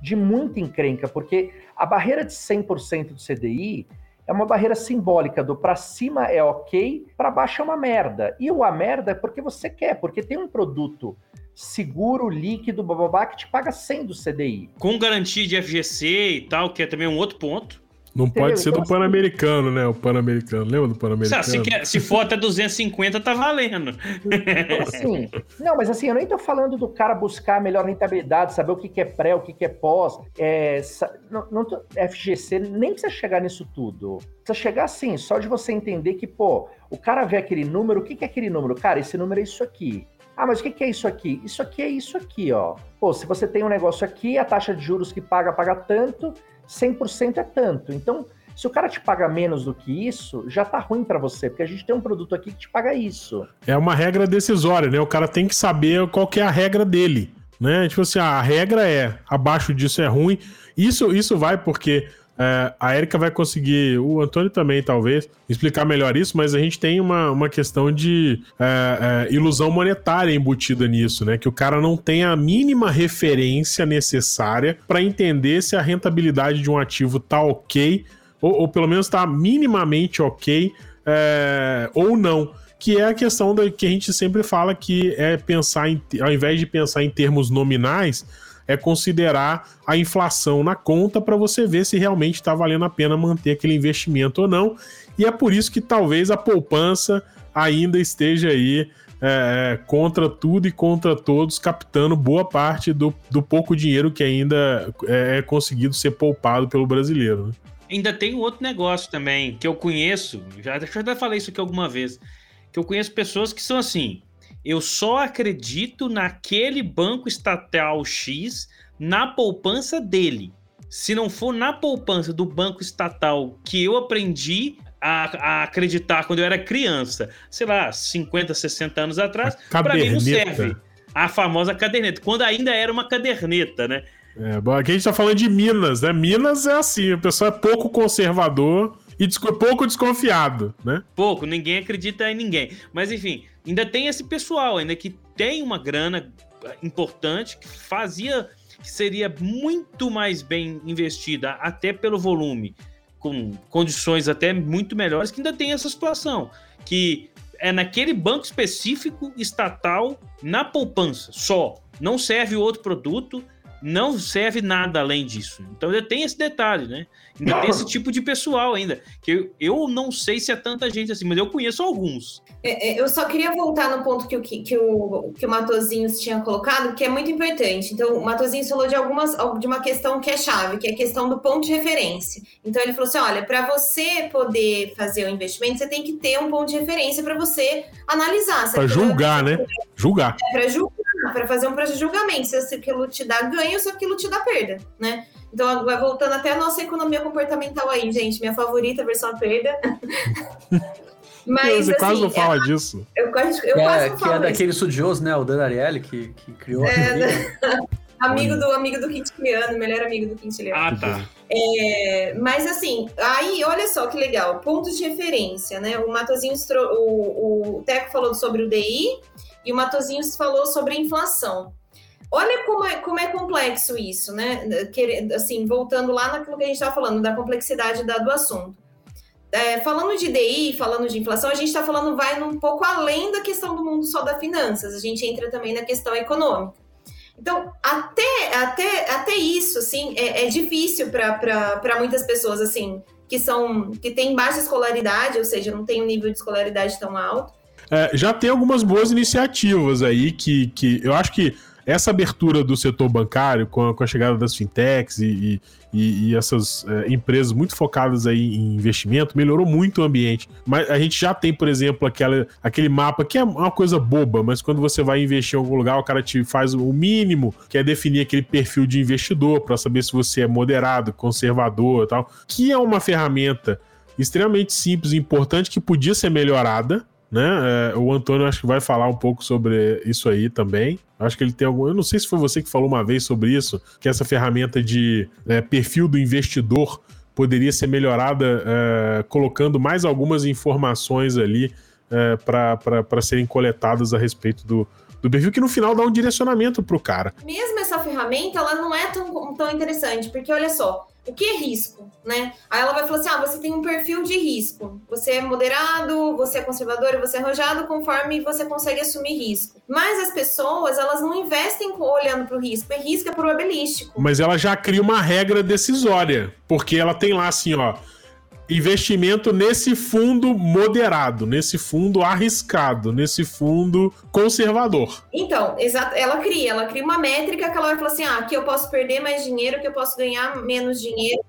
De muita encrenca, porque a barreira de 100% do CDI é uma barreira simbólica do para cima é ok, para baixo é uma merda. E o a merda é porque você quer, porque tem um produto seguro, líquido, bababá, que te paga 100 do CDI. Com garantia de FGC e tal, que é também um outro ponto. Não Entendeu? pode ser do Então, assim- Pan-Americano, né? O Pan-Americano. Lembra do Pan-Americano? se, se for até 250, tá valendo. Então, assim, não, mas assim, eu nem tô falando do cara buscar a melhor rentabilidade, saber o que, que é pré, o que, que é pós. É, não, não tô- FGC nem precisa chegar nisso tudo. Precisa chegar assim, só de você entender que, pô, o cara vê aquele número, o que, que é aquele número? Cara, esse número é isso aqui. Ah, mas o que, é isso aqui? Isso aqui é isso aqui, ó. Pô, se você tem um negócio aqui, a taxa de juros que paga, paga tanto, 100% é tanto. Então, se o cara te paga menos do que isso, já tá ruim pra você, porque a gente tem um produto aqui que te paga isso. É uma regra decisória, né? O cara tem que saber qual que é a regra dele, né? Tipo assim, a regra é abaixo disso é ruim. Isso, isso vai porque é, a Erika vai conseguir, o Antônio também talvez, explicar melhor isso, mas a gente tem uma, uma questão de é, é, ilusão monetária embutida nisso, né? Que o cara não tem a mínima referência necessária para entender se a rentabilidade de um ativo tá ok, ou, ou pelo menos tá minimamente ok, é, ou não que é a questão da, que a gente sempre fala que é pensar em, ao invés de pensar em termos nominais, é considerar a inflação na conta para você ver se realmente está valendo a pena manter aquele investimento ou não. E é por isso que talvez a poupança ainda esteja aí é, contra tudo e contra todos, captando boa parte do, do pouco dinheiro que ainda é, é conseguido ser poupado pelo brasileiro. Né? Ainda tem um outro negócio também que eu conheço, já, acho que eu já falei isso aqui alguma vez, que eu conheço pessoas que são assim, eu só acredito naquele banco estatal X na poupança dele. Se não for na poupança do banco estatal que eu aprendi a, a acreditar quando eu era criança, sei lá, 50, 60 anos atrás, para mim não serve. A famosa caderneta, quando ainda era uma caderneta, né? É, bom, aqui a gente tá falando de Minas, né? Minas é assim, o pessoal é pouco conservador e pouco desconfiado, né? Pouco, ninguém acredita em ninguém. Mas enfim, ainda tem esse pessoal ainda que tem uma grana importante, que fazia, que seria muito mais bem investida, até pelo volume, com condições até muito melhores, que ainda tem essa situação. Que é naquele banco específico estatal, na poupança, só. Não serve outro produto, não serve nada além disso. Então ainda tem esse detalhe, né? Ainda tem esse tipo de pessoal ainda. Que eu, eu não sei se é tanta gente assim, mas eu conheço alguns. É, é, Eu só queria voltar no ponto que o, que, o, que o Matozinhos tinha colocado, que é muito importante. Então, o Matozinhos falou de algumas de uma questão que é chave, que é a questão do ponto de referência. Então, ele falou assim: olha, para você poder fazer o investimento, você tem que ter um ponto de referência para você analisar. Pra julgar, né? Julgar. Para julgar, para fazer um processo de julgamento, se aquilo te dá ganho ou se aquilo te dá perda, né? Então, vai voltando até a nossa economia comportamental aí, gente. Minha favorita, versão a perda. Mas, Você quase assim, não fala disso. eu quase, eu Que quase é, não que é falo isso. daquele estudioso, né? O Dan Ariely, que, que criou É, a? Amigo do amigo do Quintiliano, melhor amigo do Quintiliano. Ah, tá. É, mas assim, aí olha só que legal, pontos de referência, né? O Matozinhos, tro- o, o Teco falou sobre o DI e o Matozinhos falou sobre inflação. Olha como é, como é complexo isso, né? Assim, voltando lá naquilo que a gente estava falando, da complexidade da, do assunto. É, falando de DI, falando de inflação, a gente está falando, vai um pouco além da questão do mundo só da finanças, a gente entra também na questão econômica. Então, até, até, até isso, assim, é, é difícil para muitas pessoas, assim, que são que têm baixa escolaridade, ou seja, não tem um nível de escolaridade tão alto. É, já tem algumas boas iniciativas aí que, que eu acho que essa abertura do setor bancário com a, com a chegada das fintechs e, e, e essas é, empresas muito focadas aí em investimento melhorou muito o ambiente. Mas a gente já tem, por exemplo, aquela, aquele mapa que é uma coisa boba, mas quando você vai investir em algum lugar, o cara te faz o mínimo, que é definir aquele perfil de investidor para saber se você é moderado, conservador e tal, que é uma ferramenta extremamente simples e importante que podia ser melhorada, né? É, o Antônio acho que vai falar um pouco sobre isso aí também. Acho que ele tem algum. Eu não sei se foi você que falou uma vez sobre isso, que essa ferramenta de é, perfil do investidor poderia ser melhorada é, colocando mais algumas informações ali é, para serem coletadas a respeito do, do perfil, que no final dá um direcionamento para o cara. Mesmo essa ferramenta, ela não é tão, tão interessante, porque olha só, o que é risco, né? Aí ela vai falar assim: ah, você tem um perfil de risco. Você é moderado, você é conservador, você é arrojado conforme você consegue assumir risco. Mas as pessoas, elas não investem olhando para o risco, é risco é probabilístico. Mas ela já cria uma regra decisória, porque ela tem lá assim, ó investimento nesse fundo moderado, nesse fundo arriscado, nesse fundo conservador. Então, ela cria, ela cria uma métrica que ela vai falar assim: ah, aqui eu posso perder mais dinheiro, que eu posso ganhar menos dinheiro.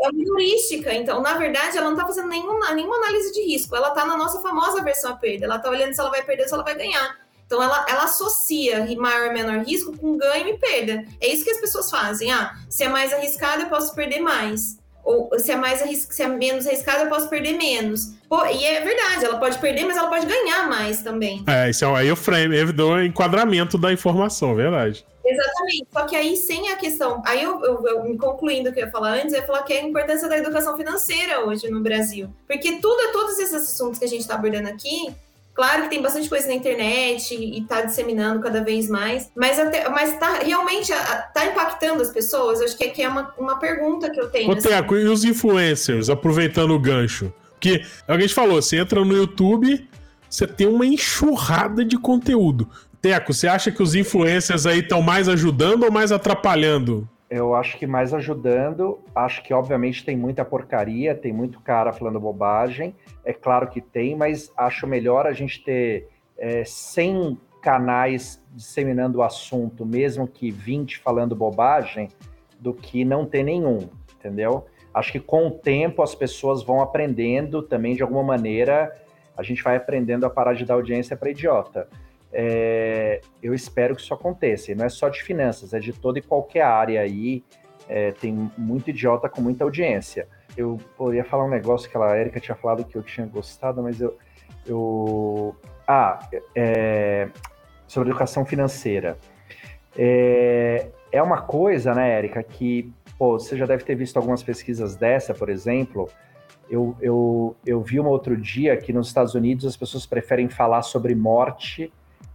É uma heurística, então, na verdade, ela não está fazendo nenhuma, nenhuma análise de risco, ela está na nossa famosa versão a perda, ela está olhando se ela vai perder ou se ela vai ganhar. Então, ela, ela associa maior e menor risco com ganho e perda. É isso que as pessoas fazem. Ah, se é mais arriscado, eu posso perder mais ou se é mais se é menos arriscado, eu posso perder menos. Pô, e é verdade, ela pode perder, mas ela pode ganhar mais também. É, isso é o frame, eu dou o enquadramento da informação, verdade. Exatamente. Só que aí, sem a questão. Aí, eu, eu, eu concluindo o que eu ia falar antes, eu ia falar que é a importância da educação financeira hoje no Brasil. Porque tudo, todos esses assuntos que a gente está abordando aqui Claro que tem bastante coisa na internet e está disseminando cada vez mais, mas até, mas tá realmente tá impactando as pessoas? Eu acho que, é, é uma, uma pergunta que eu tenho. Ô, assim. Teco, e os influencers, aproveitando o gancho? Porque alguém falou, você entra no YouTube, você tem uma enxurrada de conteúdo. Teco, você acha que os influencers aí estão mais ajudando ou mais atrapalhando? Eu acho que mais ajudando. Acho que, obviamente, tem muita porcaria, tem muito cara falando bobagem. É claro que tem, mas acho melhor a gente ter é, 100 canais disseminando o assunto, mesmo que 20 falando bobagem, do que não ter nenhum, entendeu? Acho que com o tempo as pessoas vão aprendendo também de alguma maneira. A gente vai aprendendo a parar de dar audiência para idiota. É, eu espero que isso aconteça. E não é só de finanças, é de toda e qualquer área aí. É, tem muito idiota com muita audiência eu poderia falar um negócio que a Erika tinha falado que eu tinha gostado, mas eu. eu ah, é, sobre educação financeira. É, é uma coisa, né, Erika, que pô, você já deve ter visto algumas pesquisas dessa, por exemplo. Eu, eu, eu vi um outro dia que nos Estados Unidos as pessoas preferem falar sobre morte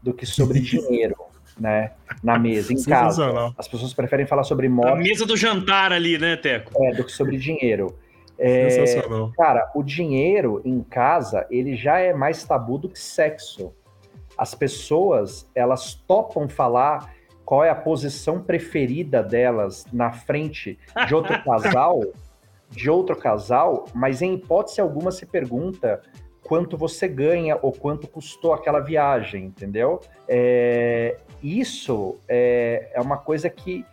do que sobre dinheiro. né, na mesa, em casa. As pessoas preferem falar sobre morte. A mesa do jantar ali, né, Teco? É, do que sobre dinheiro. É, Sensacional. Cara, o dinheiro em casa, ele já é mais tabu do que sexo. As pessoas, elas topam falar qual é a posição preferida delas na frente de outro casal, de outro casal, mas em hipótese alguma se pergunta quanto você ganha ou quanto custou aquela viagem, entendeu? É, isso é, é uma coisa que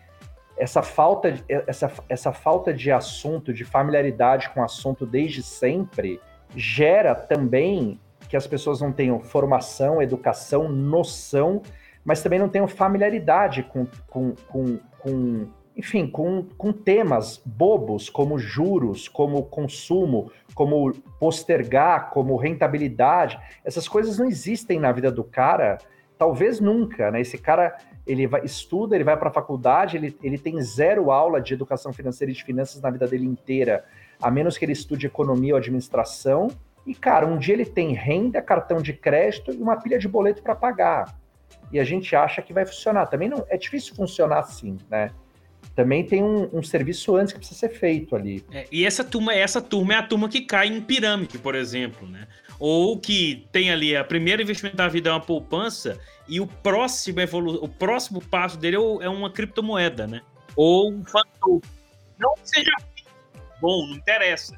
essa falta, de, essa, essa falta de assunto, de familiaridade com o assunto desde sempre, gera também que as pessoas não tenham formação, educação, noção, mas também não tenham familiaridade com, com, com, com enfim, com, com temas bobos como juros, como consumo, como postergar, como rentabilidade. Essas coisas não existem na vida do cara, talvez nunca, né? Esse cara ele vai, estuda, ele vai para a faculdade, ele, ele tem zero aula de educação financeira e de finanças na vida dele inteira, a menos que ele estude economia ou administração. E, cara, um dia ele tem renda, cartão de crédito e uma pilha de boleto para pagar. E a gente acha que vai funcionar. Também não é difícil funcionar assim, né? Também tem um, um serviço antes que precisa ser feito ali. É, e essa turma, essa turma é a turma que cai em pirâmide, por exemplo, né? Ou que tem ali a primeiro investimento da vida é uma poupança e o próximo evolu o próximo passo dele é, é uma criptomoeda, né? Ou um fantoken. Não que seja bom, não interessa.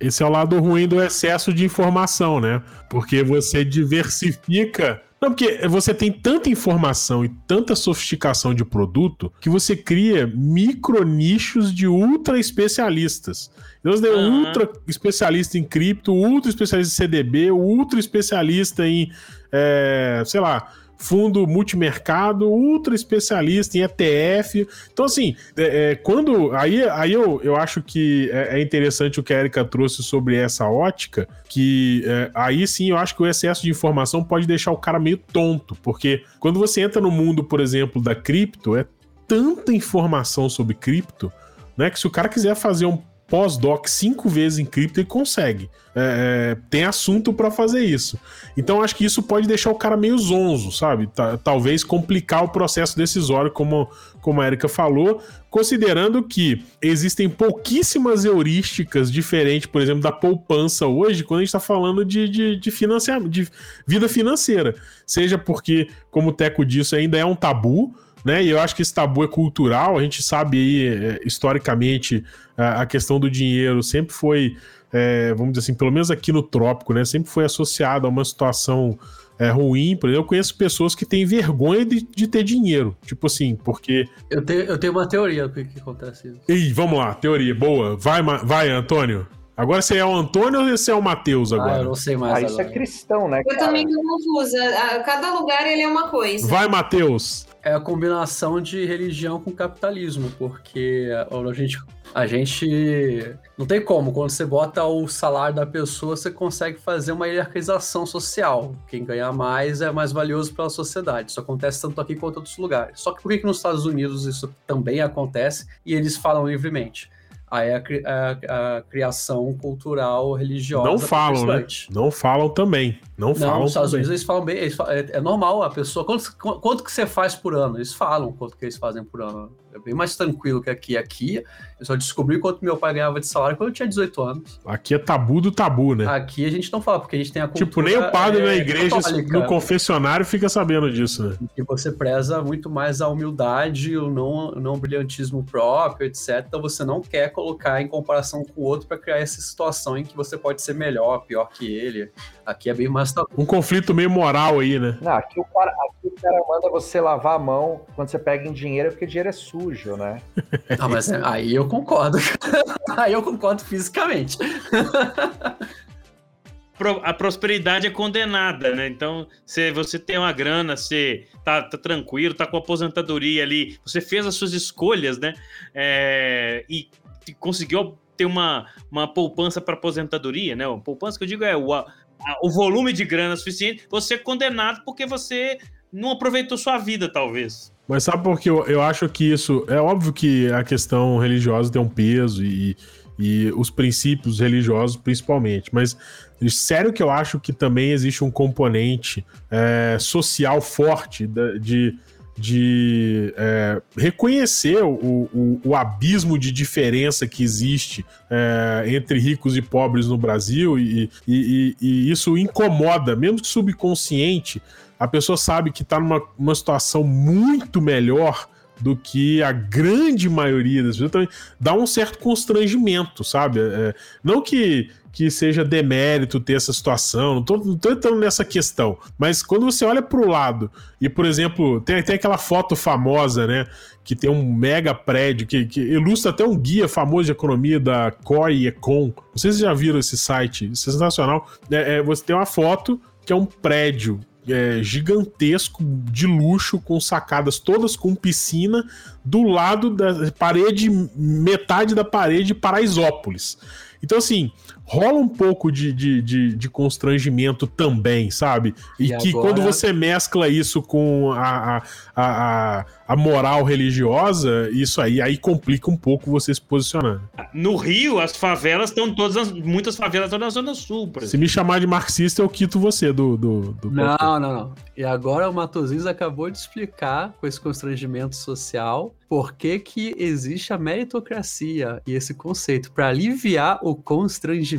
Esse é o lado ruim do excesso de informação, né? Porque você diversifica. Não, porque você tem tanta informação e tanta sofisticação de produto que você cria micro nichos de ultra especialistas. Deus deu uhum. ultra especialista em cripto, ultra especialista em CDB, ultra especialista em, é, sei lá, fundo multimercado, ultra especialista em ETF. Então, assim, é, é, quando. Aí, aí eu, eu acho que é, é, interessante o que a Erika trouxe sobre essa ótica, que é, aí sim eu acho que o excesso de informação pode deixar o cara meio tonto, porque quando você entra no mundo, por exemplo, da cripto, é tanta informação sobre cripto, né, que se o cara quiser fazer um pós-doc cinco vezes em cripto e consegue. É, é, tem assunto para fazer isso. Então acho que isso pode deixar o cara meio zonzo, sabe? talvez complicar o processo decisório, como, como a Erika falou, considerando que existem pouquíssimas heurísticas diferentes, por exemplo, da poupança hoje, quando a gente está falando de, de, de, financiamento, de vida financeira. Seja porque, como o Teco disse, ainda é um tabu, né? E eu acho que esse tabu é cultural. A gente sabe aí, é, historicamente, a questão do dinheiro sempre foi, é, vamos dizer assim, pelo menos aqui no trópico, né? Sempre foi associado a uma situação é, ruim. Por exemplo, eu conheço pessoas que têm vergonha de, de ter dinheiro. Tipo assim, porque. Eu tenho, eu tenho uma teoria do que, que acontece isso. Ih, vamos lá, teoria, boa. Vai, vai, Antônio. Agora você é o Antônio ou você é o Matheus agora? Ah, eu não sei mais. Ah, isso é cristão, né? Eu também tô confusa. Cada lugar ele é uma coisa. Vai, Matheus é a combinação de religião com capitalismo, porque a gente, a gente não tem como, quando você bota o salário da pessoa, você consegue fazer uma hierarquização social. Quem ganhar mais é mais valioso para a sociedade. Isso acontece tanto aqui quanto em outros lugares. Só que por que, que nos Estados Unidos isso também acontece e eles falam livremente? Aí a, a, a, criação cultural religiosa. Não falam, né? Não falam também. Não, não falam. Nos Estados. Unidos eles falam bem. Eles falam, é, é, normal a pessoa. Quanto, quanto que você faz por ano? Eles falam quanto que eles fazem por ano. É bem mais tranquilo que aqui. Aqui, eu só descobri quanto meu pai ganhava de salário quando eu tinha 18 anos. Aqui é tabu do tabu, né? Aqui a gente não fala, porque a gente tem a cultura... Tipo, nem o padre é, na igreja, católica, no confessionário, fica sabendo disso, né? E você preza muito mais a humildade, o não, não brilhantismo próprio, etc. Então você não quer colocar em comparação com o outro para criar essa situação em que você pode ser melhor, pior que ele. Aqui é bem mais. Um conflito meio moral aí, né? Não, aqui o cara, aqui o cara manda você lavar a mão quando você pega em dinheiro, porque dinheiro é sujo né? Ah, mas aí eu concordo. aí eu concordo fisicamente. a prosperidade é condenada, né? Então, se você tem uma grana, você tá, tá, tranquilo, tá com aposentadoria ali, você fez as suas escolhas, né? É, e conseguiu ter uma, uma poupança para aposentadoria, né? Uma poupança que eu digo é o, o volume de grana suficiente, você é condenado porque você não aproveitou sua vida, talvez. Mas sabe por que eu, eu acho que isso. É óbvio que a questão religiosa tem um peso e, e os princípios religiosos principalmente, mas sério que eu acho que também existe um componente é, social forte de, de é, reconhecer o, o, o, abismo de diferença que existe é, entre ricos e pobres no Brasil e, e, e, isso incomoda, mesmo que subconsciente, a pessoa sabe que está numa uma situação muito melhor do que a grande maioria das pessoas, então dá um certo constrangimento, sabe? É, não que, que seja demérito ter essa situação, não tô, não tô entrando nessa questão, mas quando você olha para o lado e, por exemplo, tem, tem aquela foto famosa, né? Que tem um mega prédio que, que ilustra até um guia famoso de economia da COI Econ. Não sei se vocês já viram esse site, sensacional. É, é, você tem uma foto que é um prédio é, gigantesco de luxo, com sacadas todas com piscina, do lado da parede, metade da parede Paraisópolis. Então, assim, rola um pouco de, de, de, de constrangimento também, sabe? E, e que agora... quando você mescla isso com a, a, a, a, moral religiosa, isso aí, aí complica um pouco você se posicionar. No Rio, as favelas estão todas, muitas favelas estão na Zona Sul. Se me chamar de marxista, eu quito você do. do, do não, não, não. E agora o Matosinhos acabou de explicar com esse constrangimento social por que, que existe a meritocracia e esse conceito para aliviar o constrangimento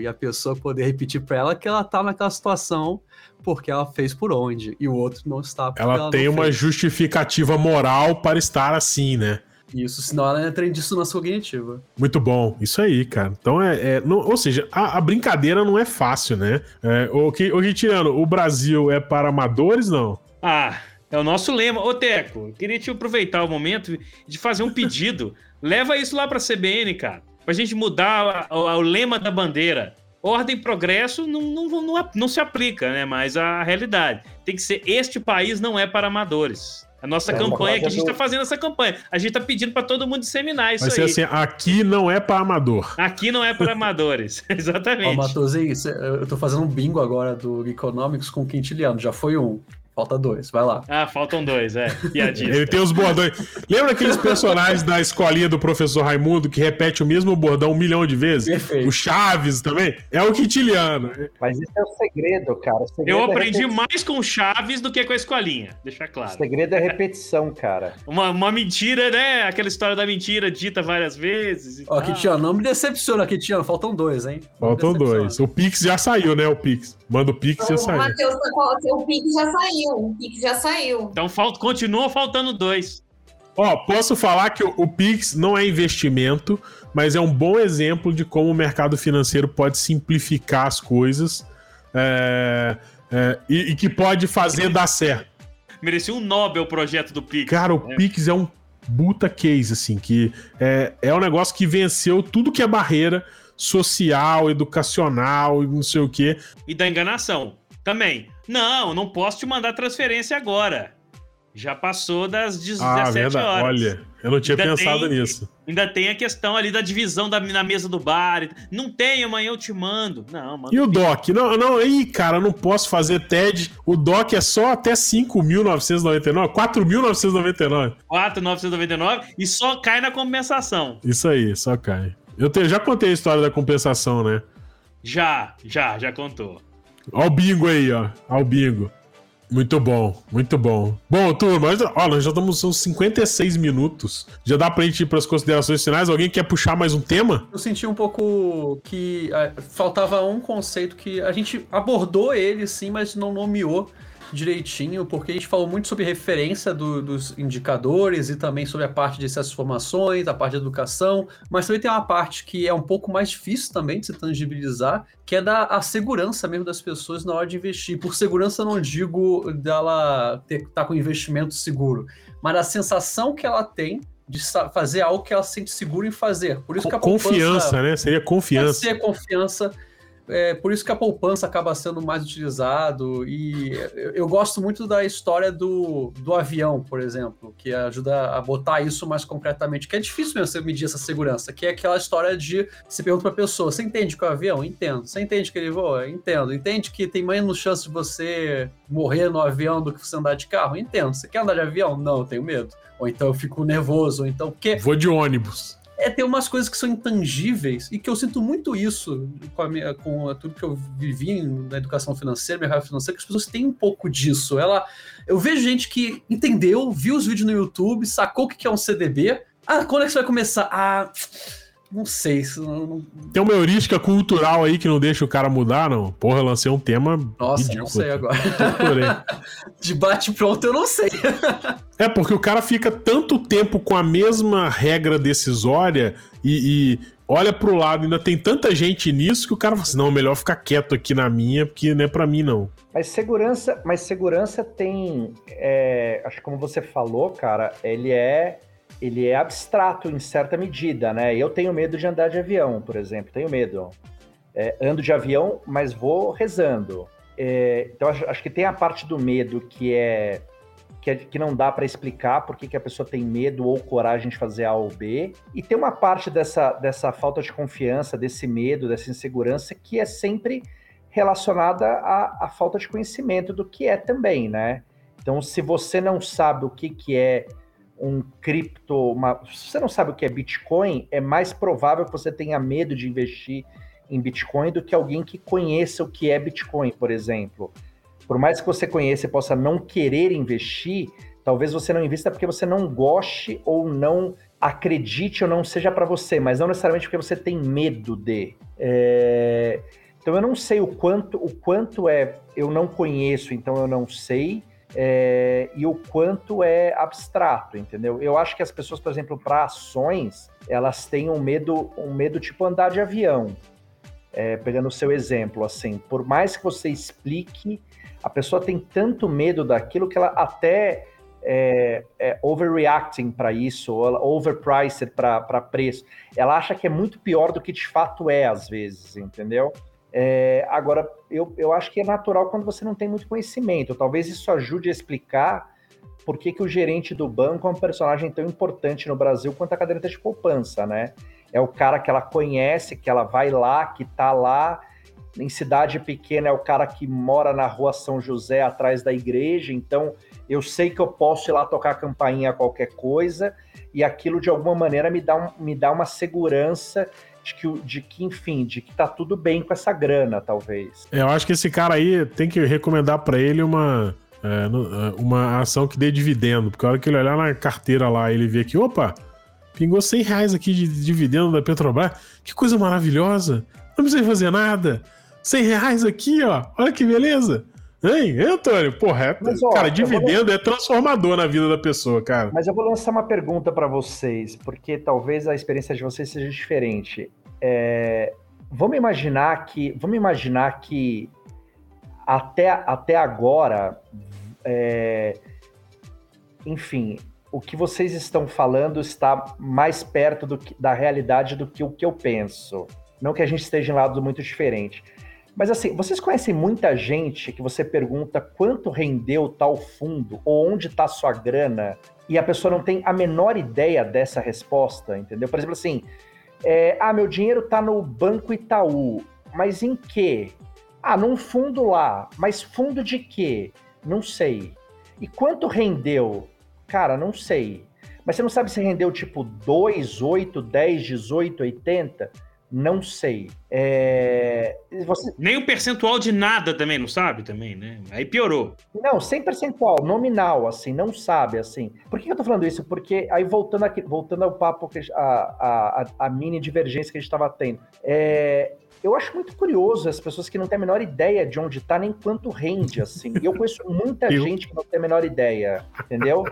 e a pessoa poder repetir para ela que ela tá naquela situação porque ela fez por onde e o outro não está ela, ela tem uma fez. justificativa moral para estar assim, né? Isso, senão ela entra em dissonância cognitiva. Muito bom, isso aí, cara. Então é. é não, ou seja, a, a, brincadeira não é fácil, né? É, o, que, o Tirando, o Brasil é para amadores, não? Ah, é o nosso lema. Ô, Teco, queria te aproveitar o momento de fazer um pedido. Leva isso lá pra CBN, cara. Pra gente mudar o, o lema da bandeira. Ordem e progresso não, não, não, não se aplica, né? Mas a realidade tem que ser: este país não é para amadores. A nossa é, campanha, que a gente está fazendo essa campanha. A gente está pedindo para todo mundo disseminar isso Vai ser aí. assim, aqui não é para amador. Aqui não é para amadores, exatamente. Ó, Matosinho, eu estou fazendo um bingo agora do Economics com o Quintiliano, já foi um. Falta dois, vai lá. Ah, faltam dois, é. Piadista. Ele tem os bordões. Lembra aqueles personagens da escolinha do professor Raimundo que repete o mesmo bordão um milhão de vezes? Perfeito. O Chaves também? É o Quintiliano. Mas isso é o segredo, cara. O segredo Eu é aprendi repeti- mais com Chaves do que com a escolinha, deixa O claro. segredo é repetição, cara. Uma, uma mentira, né? Aquela história da mentira dita várias vezes. e Ó, tal. Kitiano, não me decepciona, Kitiano. Faltam dois, hein? Não Faltam dois. O Pix já saiu, né? O Pix. Manda o Pix já O saiu. Matheus, tá seu pique já saiu. O pique já saiu. Então falta, continua faltando dois. Ó, posso falar que o, o Pix não é investimento, mas é um bom exemplo de como o mercado financeiro pode simplificar as coisas é, é, e, e que pode fazer dar certo. Merecia um Nobel o projeto do Pix. Cara, o Pix é um puta case, assim, que é, é um negócio que venceu tudo que é barreira social, educacional e não sei o quê. E da enganação. Também. Não, não posso te mandar transferência agora. Já passou das 17 Ah, verdade. horas. Olha, eu não tinha Ainda pensado tem- nisso. Ainda tem a questão ali da divisão da, na mesa do bar. e- Não tem, amanhã eu te mando. Não, manda E o DOC? Não, não, aí, cara, não posso fazer TED. O DOC é só até 5.999, 4.999. 4,999 e só cai na compensação. Isso aí, só cai. Eu te- já contei a história da compensação, né? Já, já, já contou. Ó o bingo aí, ó. Ó o bingo. Muito bom, muito bom. Bom, turma, nós já estamos uns 56 minutos. Já dá pra gente ir pras considerações finais? Alguém quer puxar mais um tema? Eu senti um pouco que ah, faltava um conceito que a gente abordou ele sim, mas não nomeou direitinho, porque a gente falou muito sobre referência do- dos indicadores e também sobre a parte de essas formações, a parte de educação, mas também tem uma parte que é um pouco mais difícil também de se tangibilizar, que é da a segurança mesmo das pessoas na hora de investir. Por segurança não digo dela ter, tá com investimento seguro, mas a sensação que ela tem de fazer algo que ela se sente segura em fazer. Por isso que a poupança- Confiança, né? Seria confiança. ser confiança. É, por isso que a poupança acaba sendo mais utilizado. E eu, gosto muito da história do, do avião, por exemplo, que ajuda a botar isso mais concretamente. Que é difícil mesmo você medir essa segurança, que é aquela história de você pergunta pra pessoa: você entende que é o avião? Entendo. Você entende que ele voa? Entendo. Entende que tem menos chance de você morrer no avião do que você andar de carro? Entendo. Você quer andar de avião? Não, eu tenho medo. Ou então eu fico nervoso, ou então. Porque Vou de ônibus. É ter umas coisas que são intangíveis e que eu sinto muito isso com, a minha- com tudo que eu vivi na educação financeira, mercado financeiro, que as pessoas têm um pouco disso. Ela, eu vejo gente que entendeu, viu os vídeos no YouTube, sacou o que é um CDB. Ah, quando é que você vai começar? Ah, não sei. isso não- não- Tem uma heurística cultural aí que não deixa o cara mudar, não? Porra, eu lancei um tema. Nossa, ridículo não sei agora. De bate pronto, eu não sei. É, porque o cara fica tanto tempo com a mesma regra decisória e, e olha pro lado, ainda tem tanta gente nisso que o cara fala assim: não, melhor ficar quieto aqui na minha, porque não é pra mim, não. Mas segurança, mas segurança tem, é, acho que como você falou, cara, ele é ele é abstrato em certa medida, né? Eu tenho medo de andar de avião, por exemplo, tenho medo. É, ando de avião, mas vou rezando. É, então acho, acho que tem a parte do medo que é que, é- que não dá para explicar por que a pessoa tem medo ou coragem de fazer A ou B. E tem uma parte dessa, dessa falta de confiança, desse medo, dessa insegurança que é sempre relacionada à, à falta de conhecimento do que é também, né? Então, se você não sabe o que, que é um cripto, uma, se você não sabe o que é Bitcoin, é mais provável que você tenha medo de investir em Bitcoin do que alguém que conheça o que é Bitcoin, por exemplo. Por mais que você conheça e possa não querer investir, talvez você não invista porque você não goste ou não acredite ou não seja para você, mas não necessariamente porque você tem medo de. É, Então eu não sei o quanto, o quanto é eu não conheço, então eu não sei, é, e o quanto é abstrato, entendeu? Eu acho que as pessoas, por exemplo, para ações, elas têm um medo, um medo tipo andar de avião. É, pegando o seu exemplo, assim, por mais que você explique, a pessoa tem tanto medo daquilo que ela até é, é overreacting para isso, ou overpriced para preço. Ela acha que é muito pior do que de fato é, às vezes, entendeu? É, agora, eu, eu acho que é natural quando você não tem muito conhecimento. Talvez isso ajude a explicar por que, que o gerente do banco é um personagem tão importante no Brasil quanto a caderneta de poupança, né? É o cara que ela conhece, que ela vai lá, que tá lá, em cidade pequena é o cara que mora na rua São José, atrás da igreja, então eu sei que eu posso ir lá tocar campainha qualquer coisa, e aquilo de alguma maneira me dá, um, me dá uma segurança de que, de que, enfim, de que tá tudo bem com essa grana, talvez. É, eu acho que esse cara aí tem que recomendar para ele uma, é, é, uma ação que dê dividendo, porque a hora que ele olhar na carteira lá, ele vê que, opa, pingou 100 reais aqui de dividendo da Petrobras, que coisa maravilhosa, não precisa fazer nada, 100 reais aqui, ó, olha que beleza. Hein, Antônio? Porra, é, Mas, ó, cara, dividendo vou... é transformador na vida da pessoa, cara. Mas eu vou lançar uma pergunta para vocês, porque talvez a experiência de vocês seja diferente. É... Vamos imaginar que, vamos imaginar que até, até agora, é... enfim, o que vocês estão falando está mais perto que, da realidade do que o que eu penso. Não que a gente esteja em lados muito diferentes. Mas assim, vocês conhecem muita gente que você pergunta quanto rendeu tal fundo ou onde está sua grana e a pessoa não tem a menor ideia dessa resposta, entendeu? Por exemplo, assim, é, ah, meu dinheiro está no Banco Itaú, mas em quê? Ah, num fundo lá, mas fundo de quê? Não sei. E quanto rendeu? Cara, não sei. Mas você não sabe se rendeu tipo 2, 8, 10, 18, 80? Não sei. É... Você... Nem o percentual de nada também, não sabe também, né? Aí piorou. Não, sem percentual, nominal, assim, não sabe, assim. Por que eu tô falando isso? Porque aí voltando aqui, voltando ao papo, que a, a, a, a mini divergência que a gente estava tendo. É... Eu acho muito curioso as pessoas que não têm a menor ideia de onde tá, nem quanto rende, assim. E eu conheço muita eu... gente que não tem a menor ideia, entendeu?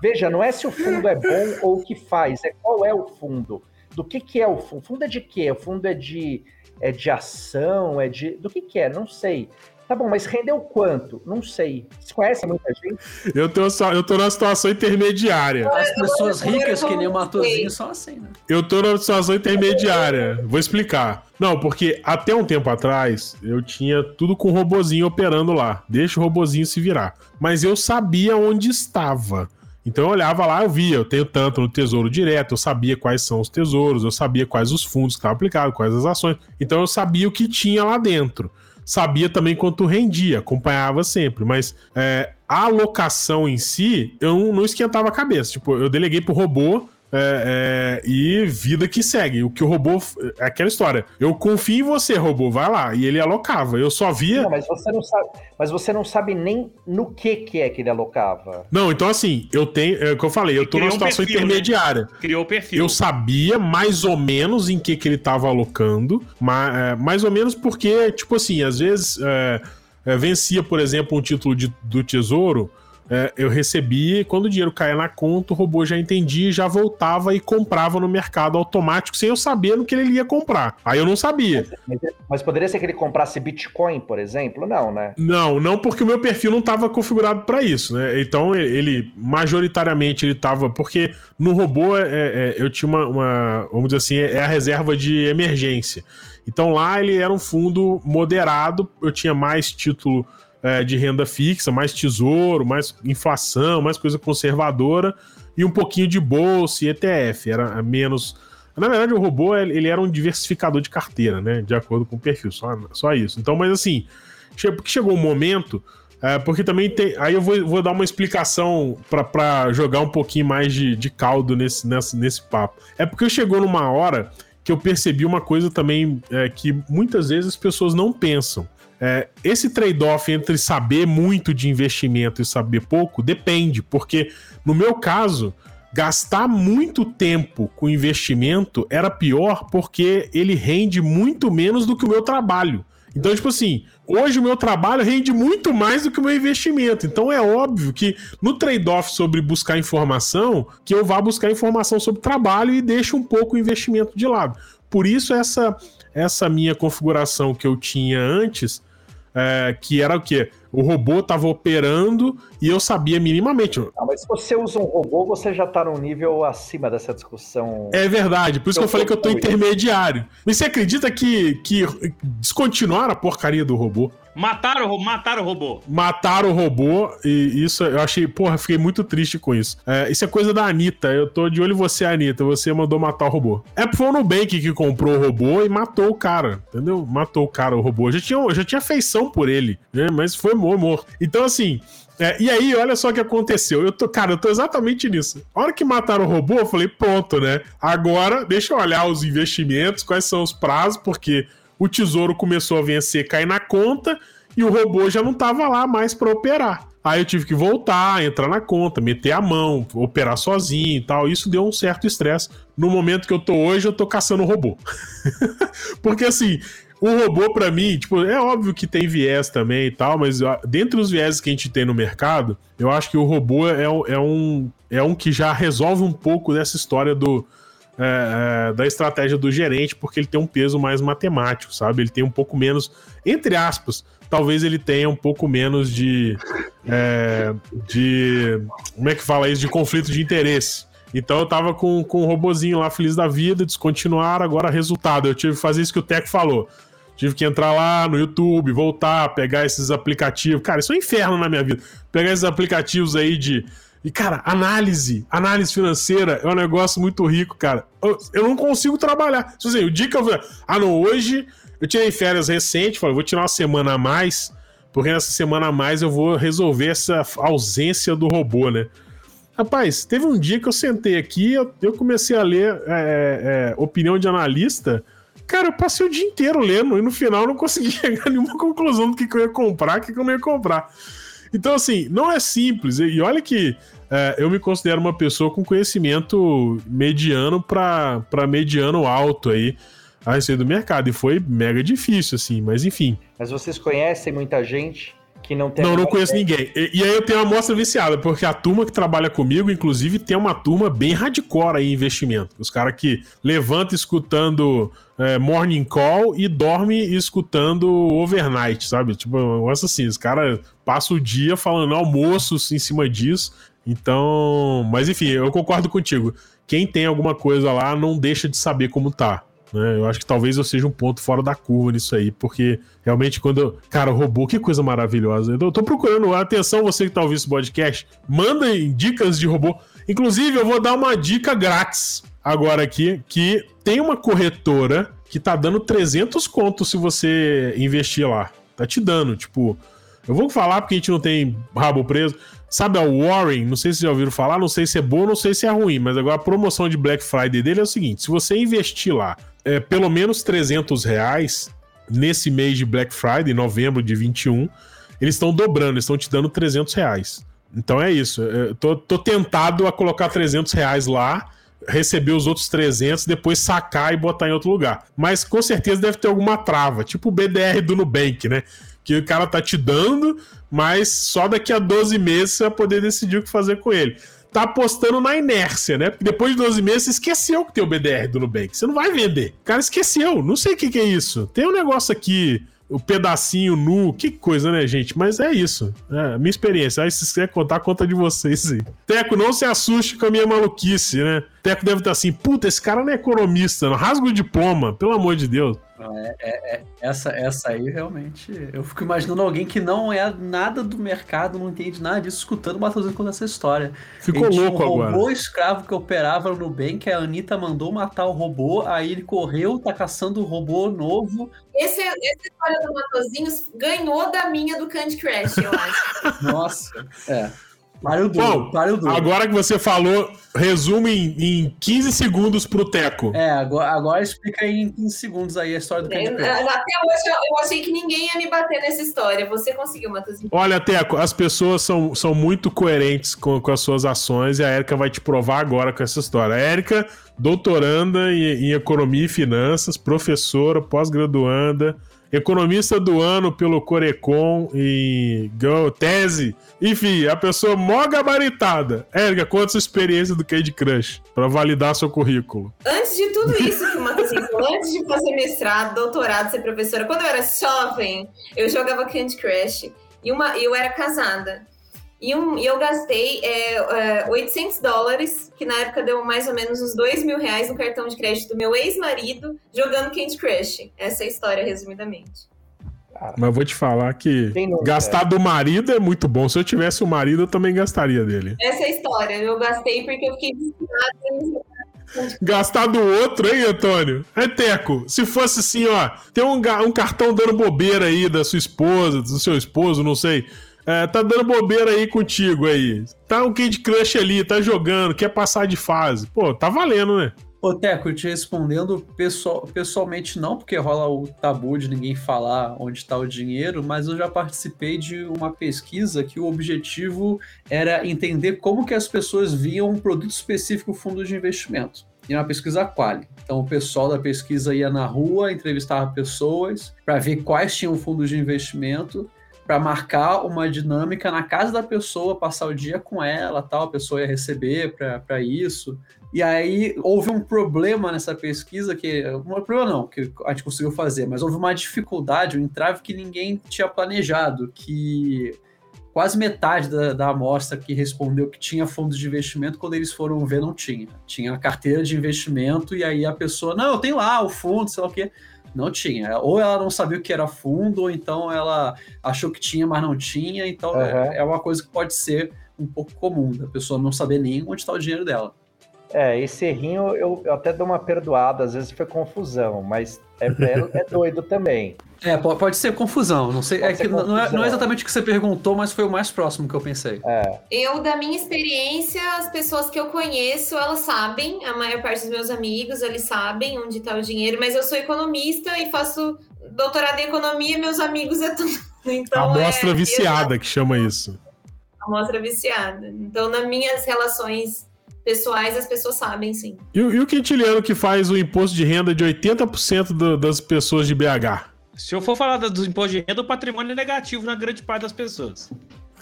Veja, não é se o fundo é bom ou o que faz, é qual é o fundo do que, que é o fundo. O fundo é de quê? O fundo é de, é de ação? É de. Do que, que é? Não sei. Tá bom, mas rendeu quanto? Não sei. Você conhece muita gente? Eu tô, só, eu tô numa situação intermediária. As pessoas ricas que nem o Matosinho são assim, né? Eu tô numa situação intermediária. Vou explicar. Não, porque até um tempo atrás eu tinha tudo com o robozinho operando lá. Deixa o robozinho se virar. Mas eu sabia onde estava. Então eu olhava lá, eu via, eu tenho tanto no Tesouro Direto, eu sabia quais são os tesouros, eu sabia quais os fundos que estavam aplicados, quais as ações. Então eu sabia o que tinha lá dentro. Sabia também quanto rendia, acompanhava sempre, mas é, a alocação em si, eu não esquentava a cabeça. Tipo, eu deleguei pro robô é, é, e vida que segue. O que o robô. É aquela história. Eu confio em você, robô, vai lá. E ele alocava. Eu só via. Não, mas você não sabe, mas você não sabe nem no que, que é que ele alocava. Não, então assim, eu tenho. É o que eu falei, eu tô numa situação um perfil, né? intermediária. Né? Criou o perfil. Eu sabia mais ou menos em que, que ele tava alocando. Mas, é, mais ou menos porque, tipo assim, às vezes. É, é, vencia, por exemplo, um título de, do tesouro é, eu recebia e quando o dinheiro caía na conta, o robô já entendia, já voltava e comprava no mercado automático sem eu saber no que ele ia comprar. Aí eu não sabia. Mas, mas poderia ser que ele comprasse Bitcoin, por exemplo? Não, né? Não, não porque o meu perfil não estava configurado para isso, né? Então ele, majoritariamente, ele estava. Porque no robô é, é, eu tinha uma, uma, Vamos dizer assim, é a reserva de emergência. Então lá ele era um fundo moderado, eu tinha mais título é, de renda fixa, mais tesouro, mais inflação, mais coisa conservadora e um pouquinho de bolsa e ETF. Era menos. Na verdade, o robô ele era um diversificador de carteira, né? De acordo com o perfil, só, só isso. Então, mas assim, porque chegou um momento. É, porque também tem. Aí eu vou, vou dar uma explicação para jogar um pouquinho mais de, de caldo nesse, nesse, nesse papo. É porque chegou numa hora que eu percebi uma coisa também é, que muitas vezes as pessoas não pensam. É, esse trade-off entre saber muito de investimento e saber pouco depende, porque no meu caso, gastar muito tempo com investimento era pior porque ele rende muito menos do que o meu trabalho. Então, tipo assim, hoje o meu trabalho rende muito mais do que o meu investimento. Então é óbvio que no trade-off sobre buscar informação, que eu vá buscar informação sobre trabalho e deixo um pouco o investimento de lado. Por isso essa essa minha configuração que eu tinha antes é, que era o quê? O robô estava operando e eu sabia minimamente. Ah, mas se você usa um robô, você já está num nível acima dessa discussão. É verdade, por isso eu que eu falei que eu tô intermediário. Mas você acredita que, que descontinuaram a porcaria do robô? Mataram, mataram o robô. Mataram o robô e isso eu achei, porra, fiquei muito triste com isso. É, isso é coisa da Anitta. Eu tô de olho em você, Anitta. Você mandou matar o robô. É foi o Nubank que comprou o robô e matou o cara, entendeu? Matou o cara, o robô. Eu já tinha, já tinha feição por ele, né? Mas foi morto. Então, assim, é, e aí, olha só o que aconteceu. Eu tô, cara, eu tô exatamente nisso. A hora que mataram o robô, eu falei, pronto, né? Agora, deixa eu olhar os investimentos, quais são os prazos, porque o tesouro começou a vencer, cair na conta, e o robô já não tava lá mais para operar. Aí eu tive que voltar, entrar na conta, meter a mão, operar sozinho e tal. Isso deu um certo estresse. No momento que eu tô hoje, eu tô caçando o robô. porque assim, o robô, para mim, tipo, é óbvio que tem viés também e tal, mas dentre os viés que a gente tem no mercado, eu acho que o robô é, é, um, é um que já resolve um pouco dessa história do. É, é, da estratégia do gerente, porque ele tem um peso mais matemático, sabe? Ele tem um pouco menos, entre aspas, talvez ele tenha um pouco menos de. É, de. Como é que fala isso? De conflito de interesse. Então eu tava com, com o robozinho lá, feliz da vida, descontinuar, agora resultado. Eu tive que fazer isso que o Teco falou. Tive que entrar lá no YouTube, voltar, pegar esses aplicativos. Cara, isso é um inferno na minha vida. Pegar esses aplicativos aí de. E, cara, análise, análise financeira é um negócio muito rico, cara. Eu, eu não consigo trabalhar. Tipo assim, o dia que eu. Ah, não, hoje eu tirei férias recente, falei, vou tirar uma semana a mais, porque nessa semana a mais eu vou resolver essa ausência do robô, né? Rapaz, teve um dia que eu sentei aqui, eu, eu comecei a ler é, é, opinião de analista. Cara, eu passei o dia inteiro lendo e no final não consegui chegar a nenhuma conclusão do que, que eu ia comprar, o que, que eu não ia comprar. Então, assim, não é simples. E olha que é, eu me considero uma pessoa com conhecimento mediano para mediano alto aí a respeito do mercado. E foi mega difícil, assim, mas enfim. Mas vocês conhecem muita gente que não tem. Não, não conheço ninguém. E, e, aí eu tenho uma amostra viciada, porque a turma que trabalha comigo, inclusive, tem uma turma bem hardcore aí em investimento. Os caras que levanta escutando é, morning call e dorme escutando overnight, sabe? Tipo, um negócio assim. Os caras passam o dia falando almoços em cima disso. Então. Mas enfim, eu concordo contigo. Quem tem alguma coisa lá não deixa de saber como tá. Né? Eu acho que talvez eu seja um ponto fora da curva nisso aí, porque realmente quando eu... Cara, robô, que coisa maravilhosa. Eu tô procurando, atenção você que tá ouvindo esse podcast, mandem dicas de robô. Inclusive, eu vou dar uma dica grátis agora aqui, que tem uma corretora que tá dando 300 contos se você investir lá. Tá te dando, tipo... Eu vou falar porque a gente não tem rabo preso. Sabe a Warren? Não sei se já ouviram falar, não sei se é bom, não sei se é ruim, mas agora a promoção de Black Friday dele é o seguinte: se você investir lá é, pelo menos 300 reais nesse mês de Black Friday, novembro de 21, eles estão dobrando, estão te dando 300 reais. Então é isso. Eu tô, tô tentado a colocar 300 reais lá, receber os outros 300, depois sacar e botar em outro lugar. Mas com certeza deve ter alguma trava, tipo o BDR do Nubank, né? Que o cara tá te dando, mas só daqui a 12 meses você vai poder decidir o que fazer com ele tá apostando na inércia, né? Porque depois de 12 meses você esqueceu que tem o BDR do Nubank. Você não vai vender. O cara esqueceu. Não sei o que, que é isso. Tem um negócio aqui o pedacinho nu, que coisa, né, gente? Mas é isso. É minha experiência. Aí, se você quer contar, conta de vocês aí. Teco, não se assuste com a minha maluquice, né? Teco deve estar assim, puta, esse cara não é economista, não rasga o diploma, pelo amor de Deus. É, é, é, essa, essa aí realmente. Eu fico imaginando alguém que não é nada do mercado, não entende nada disso, escutando o Matheus contar essa história. Ficou ele louco um agora. robô escravo que operava no Nubank, a Anitta mandou matar o robô, aí ele correu, tá caçando o robô novo. Esse, essa história do Matozinhos ganhou da minha do Candy Crush, eu acho. Nossa, é. Pariu duro, Bom, pariu duro. agora que você falou, resume em, em 15 segundos pro Teco. É, agora, agora explica em 15 segundos aí a história do Candy Crush. Até hoje eu, eu achei que ninguém ia me bater nessa história. Você conseguiu, Matozinho. Olha, Teco, as pessoas são, são muito coerentes com, com as suas ações e a Érica vai te provar agora com essa história. A Érica, doutoranda em, em economia e finanças, professora, pós-graduanda, economista do ano pelo Corecon e tese. Enfim, a pessoa mó gabaritada. Érica, conta sua experiência do Candy Crush para validar seu currículo. Antes de tudo isso que o falou, antes de fazer mestrado, doutorado, ser professora, quando eu era jovem, eu jogava Candy Crush e uma, eu era casada. E, um, e eu gastei é, é, 800 dólares, que na época deu mais ou menos uns 2 mil reais no cartão de crédito do meu ex-marido, jogando Candy Crush. Essa é a história, resumidamente. Mas vou te falar que gastar do marido é muito bom. Se eu tivesse o um marido, eu também gastaria dele. Essa é a história. Eu gastei porque eu fiquei desesperada Gastar do outro, hein, Antônio? É Teco. Se fosse assim, ó, tem um, um cartão dando bobeira aí da sua esposa, do seu esposo, não sei. É, tá dando bobeira aí contigo aí. Tá um Kid Crush ali, tá jogando, quer passar de fase. Pô, tá valendo, né? Ô, Teco, te respondendo pessoal, pessoalmente não, porque rola o tabu de ninguém falar onde está o dinheiro, mas eu já participei de uma pesquisa que o objetivo era entender como que as pessoas viam um produto específico fundo de investimento. E uma pesquisa quali. Então o pessoal da pesquisa ia na rua, entrevistava pessoas para ver quais tinham fundos de investimento para marcar uma dinâmica na casa da pessoa, passar o dia com ela, tal, a pessoa ia receber para isso. E aí houve um problema nessa pesquisa que um problema não, que a gente conseguiu fazer, mas houve uma dificuldade, um entrave que ninguém tinha planejado, que quase metade da, da amostra que respondeu que tinha fundos de investimento, quando eles foram ver, não tinha. Tinha a carteira de investimento, e aí a pessoa, não, eu tenho lá o fundo, sei lá o quê. Não tinha. Ou ela não sabia o que era fundo, ou então ela achou que tinha, mas não tinha. Então uhum. é, é uma coisa que pode ser um pouco comum, da pessoa não saber nem onde está o dinheiro dela. É, esse errinho eu, eu, até dou uma perdoada, às vezes foi confusão, mas é, é, é doido também. É, pode ser confusão, não sei. é que não é, não é, exatamente o que você perguntou, mas foi o mais próximo que eu pensei. É. Eu, da minha experiência, as pessoas que eu conheço, elas sabem, a maior parte dos meus amigos, eles sabem onde está o dinheiro, mas eu sou economista e faço doutorado em economia, meus amigos é tudo. Então, Amostra é, viciada, que chama isso. Amostra viciada. Então, nas minhas relações pessoais, as pessoas sabem, sim. E, e o quintiliano que faz o imposto de renda de 80% do, das pessoas de BH? Se eu for falar dos impostos de renda, o patrimônio é negativo na grande parte das pessoas.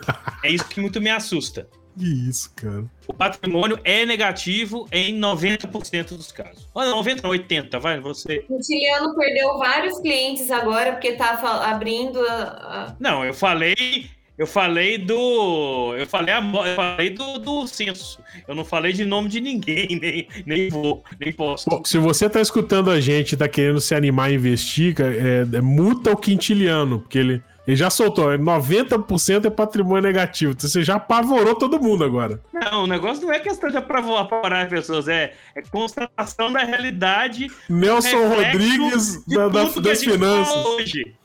é isso que muito me assusta. Que isso, cara. O patrimônio é negativo em 90% dos casos. Ou 90, 80, vai, você. O Tiliano perdeu vários clientes agora porque tá abrindo a, a... Não, eu falei eu falei do. Eu falei, a, eu falei do, do censo. Eu não falei de nome de ninguém, nem, nem vou, nem posso. Bom, se você tá escutando a gente e tá querendo se animar a investir, é, é multa o quintiliano, porque ele. Ele já soltou, 90% é patrimônio negativo. Então você já apavorou todo mundo agora. Não, o negócio não é questão de apavorar as pessoas, é, é constatação da realidade. Nelson Rodrigues da, da, das finanças. Hoje.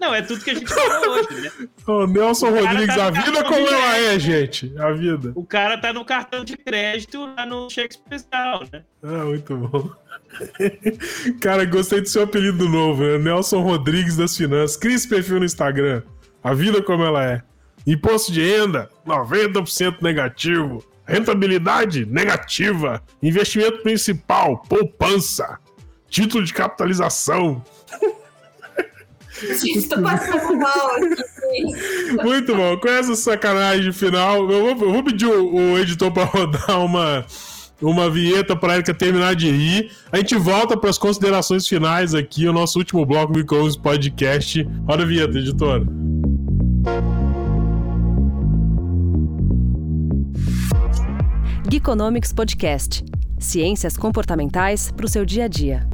Não, é tudo que a gente falou hoje, né? Ô, Nelson o Rodrigues, tá a vida como ela é, gente. A vida. O cara tá no cartão de crédito lá no cheque especial, né? Ah, muito bom. cara, gostei do seu apelido novo, né? Nelson Rodrigues das Finanças. Cria esse perfil no Instagram. A vida como ela é. Imposto de renda, 90% negativo. Rentabilidade negativa. Investimento principal, poupança. Título de capitalização. Estou passando mal aqui. Muito bom. Com essa sacanagem final, eu vou, eu vou pedir o, o editor para rodar uma, uma vinheta para Erika terminar de rir. A gente volta para as considerações finais aqui, o nosso último bloco do Icons Podcast. Roda a vinheta, editora. Geekonomics Podcast. Ciências comportamentais para o seu dia a dia.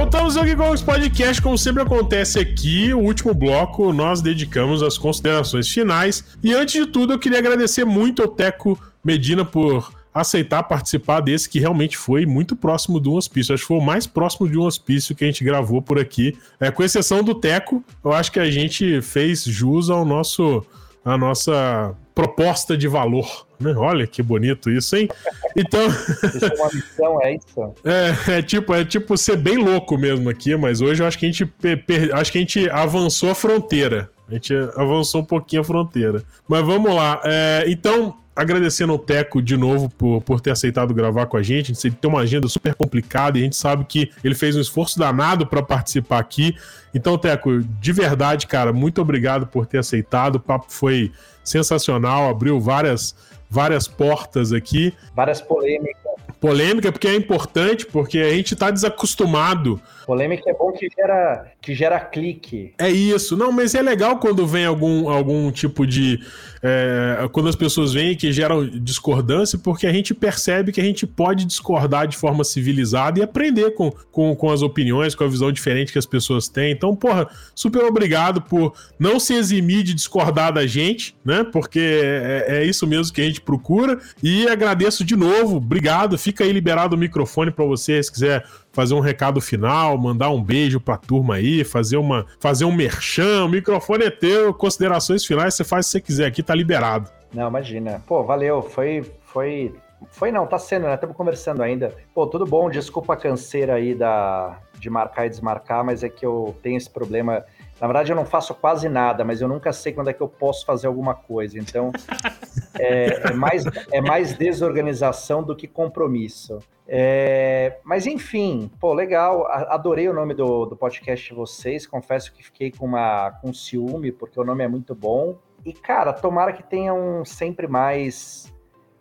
Voltamos ao Geekbox Podcast, como sempre acontece aqui, o último bloco nós dedicamos às considerações finais. E antes de tudo, eu queria agradecer muito ao Teco Medina por aceitar participar desse que realmente foi muito próximo de um hospício. Acho que foi o mais próximo de um hospício que a gente gravou por aqui. É, com exceção do Teco, eu acho que a gente fez jus ao nosso a nossa proposta de valor. Né? Olha que bonito isso, hein? Então. Isso é uma missão, é isso? É, é, tipo, é tipo ser bem louco mesmo aqui, mas hoje eu acho que a gente per... acho que a gente avançou a fronteira. A gente avançou um pouquinho a fronteira. Mas vamos lá. É, então, agradecendo ao Teco de novo por, por ter aceitado gravar com a gente. A gente tem uma agenda super complicada e a gente sabe que ele fez um esforço danado para participar aqui. Então, Teco, de verdade, cara, muito obrigado por ter aceitado. O papo foi sensacional, abriu várias, várias portas aqui. Várias polêmicas. Polêmica, porque é importante, porque a gente tá desacostumado. Polêmica é bom que gera, que gera clique. É isso. Não, mas é legal quando vem algum, algum tipo de. É, quando as pessoas vêm que geram discordância, porque a gente percebe que a gente pode discordar de forma civilizada e aprender com, com, com as opiniões, com a visão diferente que as pessoas têm. Então, porra, super obrigado por não se eximir de discordar da gente, né? Porque é, é isso mesmo que a gente procura. E agradeço de novo, obrigado. Fica aí liberado o microfone para você, se quiser fazer um recado final, mandar um beijo pra turma aí, fazer uma fazer um merchan, o microfone é teu, considerações finais, você faz se você quiser aqui, tá liberado. Não, imagina. Pô, valeu, foi foi foi não, tá sendo, né? Estamos conversando ainda. Pô, tudo bom, desculpa a canseira aí da de marcar e desmarcar, mas é que eu tenho esse problema na verdade, eu não faço quase nada, mas eu nunca sei quando é que eu posso fazer alguma coisa. Então, é, é mais, é mais desorganização do que compromisso. É, mas enfim, pô, legal. Adorei o nome do, do podcast de vocês. Confesso que fiquei com, uma, com ciúme, porque o nome é muito bom. E, cara, tomara que tenham sempre mais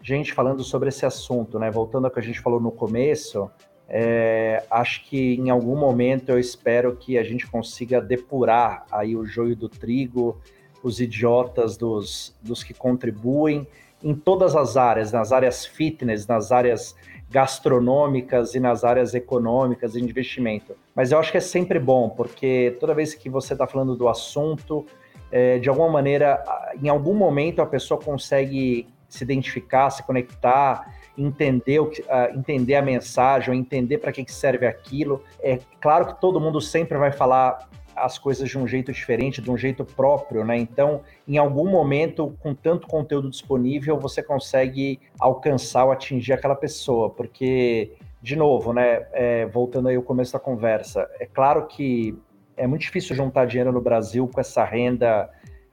gente falando sobre esse assunto, né? Voltando ao que a gente falou no começo, é, acho que em algum momento eu espero que a gente consiga depurar aí o joio do trigo, os idiotas dos, dos que contribuem em todas as áreas, nas áreas fitness, nas áreas gastronômicas e nas áreas econômicas de investimento. Mas eu acho que é sempre bom, porque toda vez que você está falando do assunto, é, de alguma maneira, em algum momento a pessoa consegue se identificar, se conectar, entender, o que, uh, entender a mensagem, entender para que, que serve aquilo. É claro que todo mundo sempre vai falar as coisas de um jeito diferente, de um jeito próprio, né? Então, em algum momento, com tanto conteúdo disponível, você consegue alcançar ou atingir aquela pessoa, porque, de novo, né? É, voltando aí ao começo da conversa, é claro que é muito difícil juntar dinheiro no Brasil com essa renda,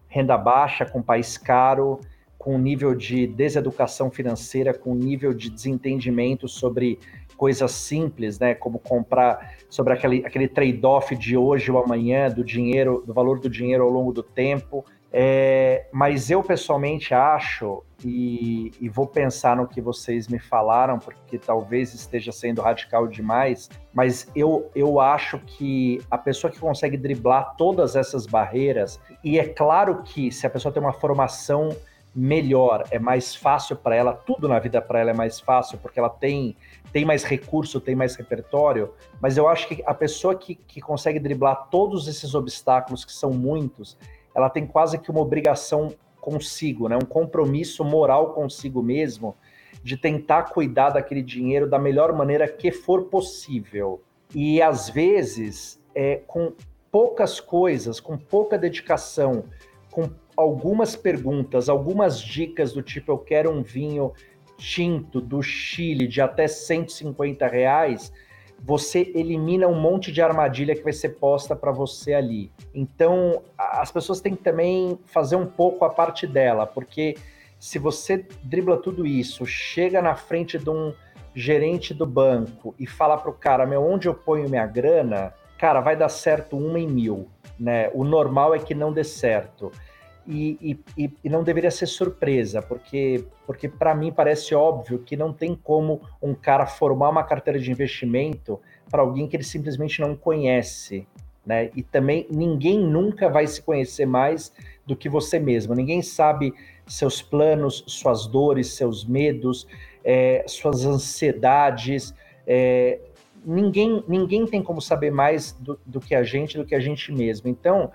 renda baixa, com país caro com nível de deseducação financeira, com nível de desentendimento sobre coisas simples, né, como comprar sobre aquele, aquele trade-off de hoje ou amanhã, do dinheiro, do valor do dinheiro ao longo do tempo. É, mas eu pessoalmente acho, e, e, vou pensar no que vocês me falaram, porque talvez esteja sendo radical demais, mas eu, eu acho que a pessoa que consegue driblar todas essas barreiras, e é claro que se a pessoa tem uma formação melhor, é mais fácil para ela, tudo na vida para ela é mais fácil, porque ela tem, tem mais recurso, tem mais repertório, mas eu acho que a pessoa que, que consegue driblar todos esses obstáculos, que são muitos, ela tem quase que uma obrigação consigo, né? um compromisso moral consigo mesmo, de tentar cuidar daquele dinheiro da melhor maneira que for possível. E às vezes, é, com poucas coisas, com pouca dedicação, com algumas perguntas, algumas dicas do tipo: eu quero um vinho tinto do Chile de até 150 reais, você elimina um monte de armadilha que vai ser posta para você ali. Então, as pessoas têm que também fazer um pouco a parte dela, porque se você dribla tudo isso, chega na frente de um gerente do banco e fala para o cara, meu, onde eu ponho minha grana? Cara, vai dar certo uma em mil, né? O normal é que não dê certo e, e, e não deveria ser surpresa, porque, porque para mim parece óbvio que não tem como um cara formar uma carteira de investimento para alguém que ele simplesmente não conhece. Né? E também ninguém nunca vai se conhecer mais do que você mesmo. Ninguém sabe seus planos, suas dores, seus medos, é, suas ansiedades. É, ninguém, ninguém tem como saber mais do, do que a gente, do que a gente mesmo. Então,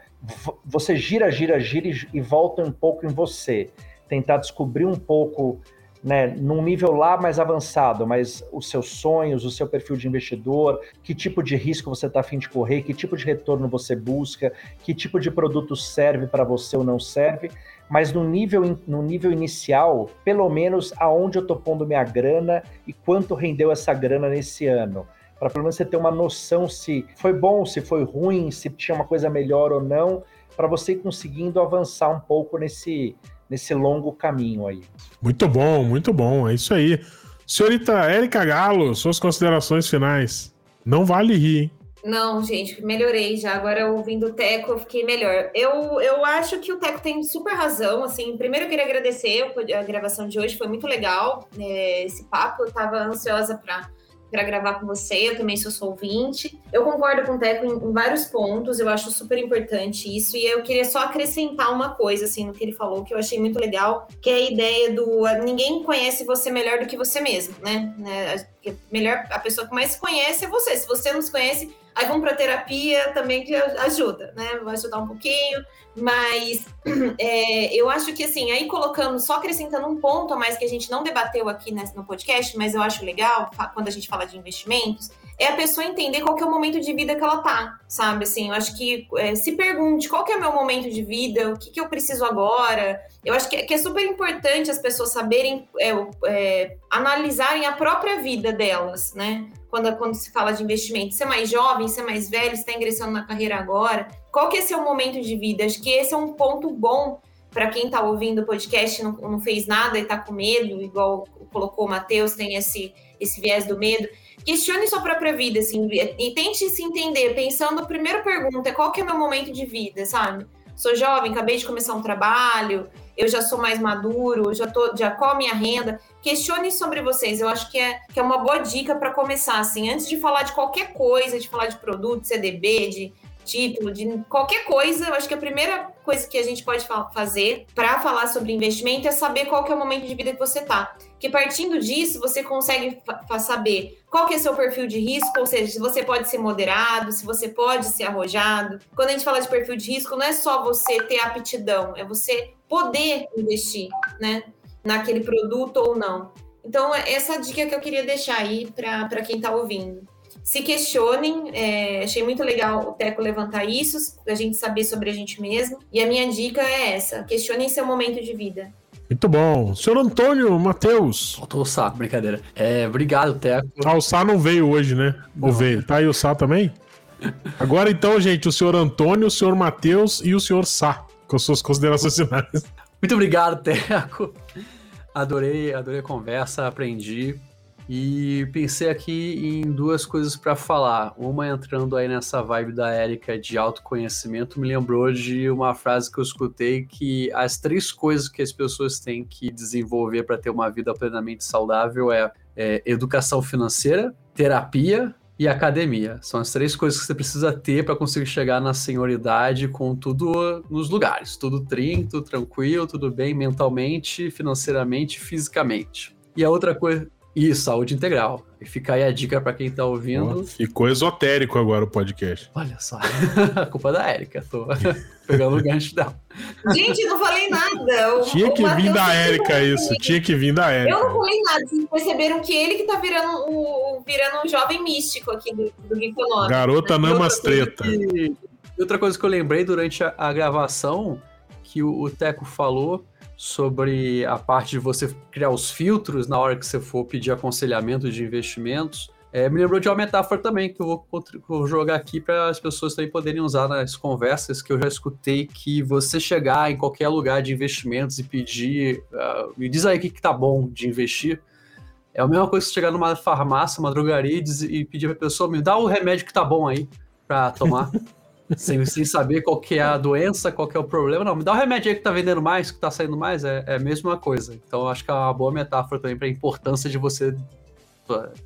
você gira, gira, gira e, e volta um pouco em você. Tentar descobrir um pouco, né, num nível lá mais avançado, mas os seus sonhos, o seu perfil de investidor, que tipo de risco você está afim de correr, que tipo de retorno você busca, que tipo de produto serve para você ou não serve, mas no nível, no nível inicial, pelo menos aonde eu estou pondo minha grana e quanto rendeu essa grana nesse ano para pelo menos você ter uma noção se foi bom, se foi ruim, se tinha uma coisa melhor ou não, para você ir conseguindo avançar um pouco nesse, nesse longo caminho aí. Muito bom, muito bom, é isso aí. Senhorita Érica Galo, suas considerações finais. Não vale rir, hein? Não, gente, melhorei já. Agora, ouvindo o Teco, eu fiquei melhor. Eu, eu acho que o Teco tem super razão. Assim, primeiro eu queria agradecer a gravação de hoje, foi muito legal é, esse papo. Eu estava ansiosa para para gravar com você, eu também sou ouvinte. Eu concordo com o Teco em, em, vários pontos, eu acho super importante isso, e eu queria só acrescentar uma coisa, assim, no que ele falou, que eu achei muito legal, que é a ideia do ninguém conhece você melhor do que você mesmo, né? né? Melhor, a pessoa que mais se conhece é você. Se você não se conhece, Aí vamos para terapia também que ajuda, né? Vai ajudar um pouquinho, mas é, eu acho que assim, aí colocando, só acrescentando um ponto a mais que a gente não debateu aqui no podcast, mas eu acho legal quando a gente fala de investimentos, é a pessoa entender qual é o momento de vida que ela tá, sabe? Assim, eu acho que é, se pergunte qual é o meu momento de vida, o que, que eu preciso agora. Eu acho que, que é super importante as pessoas saberem é, é, analisarem a própria vida delas, né? Quando, quando se fala de investimento, ser mais jovem, ser mais velho, está ingressando na carreira agora, qual que é seu momento de vida? Acho que esse é um ponto bom para quem está ouvindo o podcast não, não fez nada e está com medo, igual colocou o Matheus, tem esse, esse viés do medo questione sua própria vida, assim, e tente se entender, pensando, a primeira pergunta é qual que é meu momento de vida, sabe? Sou jovem, acabei de começar um trabalho, eu já sou mais maduro, já tô, já qual a minha renda? Questione sobre vocês. Eu acho que é, que é uma boa dica para começar, assim, antes de falar de qualquer coisa, de falar de produto, CDB, de título, de qualquer coisa, eu acho que a primeira coisa que a gente pode fa fazer para falar sobre investimento é saber qual que é o momento de vida que você tá. Que partindo disso, você consegue saber qual que é seu perfil de risco, ou seja, se você pode ser moderado, se você pode ser arrojado. Quando a gente fala de perfil de risco, não é só você ter aptidão, é você poder investir, né, naquele produto ou não. Então, essa dica que eu queria deixar aí para quem está ouvindo se questionem. É, achei muito legal o Teco levantar isso, a gente saber sobre a gente mesmo. E a minha dica é essa: questionem seu momento de vida. Muito bom. Senhor Antônio, Matheus. Faltou o Sá, brincadeira. É, obrigado, Teco. Ah, o Sá não veio hoje, né? Não veio. Tá aí o Sá também? Agora então, gente, o senhor Antônio, o senhor Matheus e o senhor Sá, com suas considerações finais. Muito obrigado, Teco. Adorei, adorei a conversa, aprendi. E pensei aqui em duas coisas para falar. Uma entrando aí nessa vibe da Érica de autoconhecimento, me lembrou de uma frase que eu escutei que as três coisas que as pessoas têm que desenvolver para ter uma vida plenamente saudável é, é educação financeira, terapia e academia. São as três coisas que você precisa ter para conseguir chegar na senioridade com tudo nos lugares. Tudo trinto, tranquilo, tudo bem mentalmente, financeiramente, fisicamente. E a outra coisa, e saúde integral. E fica aí a dica para quem tá ouvindo. ficou esotérico agora o podcast. Olha só. a culpa da Érica. Tô pegando o gancho dela. Gente, não falei nada. O, tinha que vir da Érica isso. Tinha que vir da Érica. Eu não falei nada. Vocês perceberam que ele que tá virando, o, virando um jovem místico aqui do, do Geekonômico. Garota né? namastreta. Outra coisa que eu lembrei durante a, a gravação, que o, o Teco falou sobre a parte de você criar os filtros na hora que você for pedir aconselhamento de investimentos. É, me lembrou de uma metáfora também que eu vou, vou jogar aqui para as pessoas também poderem usar nas conversas que eu já escutei que você chegar em qualquer lugar de investimentos e pedir, uh, me diz aí o que, que tá bom de investir. É a mesma coisa que chegar numa farmácia, uma drogaria e, diz, e pedir para a pessoa me dá o remédio que tá bom aí para tomar. sem, sem saber qual que é a doença, qual que é o problema. Não, me dá o remédio aí que tá vendendo mais, que tá saindo mais, é, é a mesma coisa. Então, acho que é uma boa metáfora também para a importância de você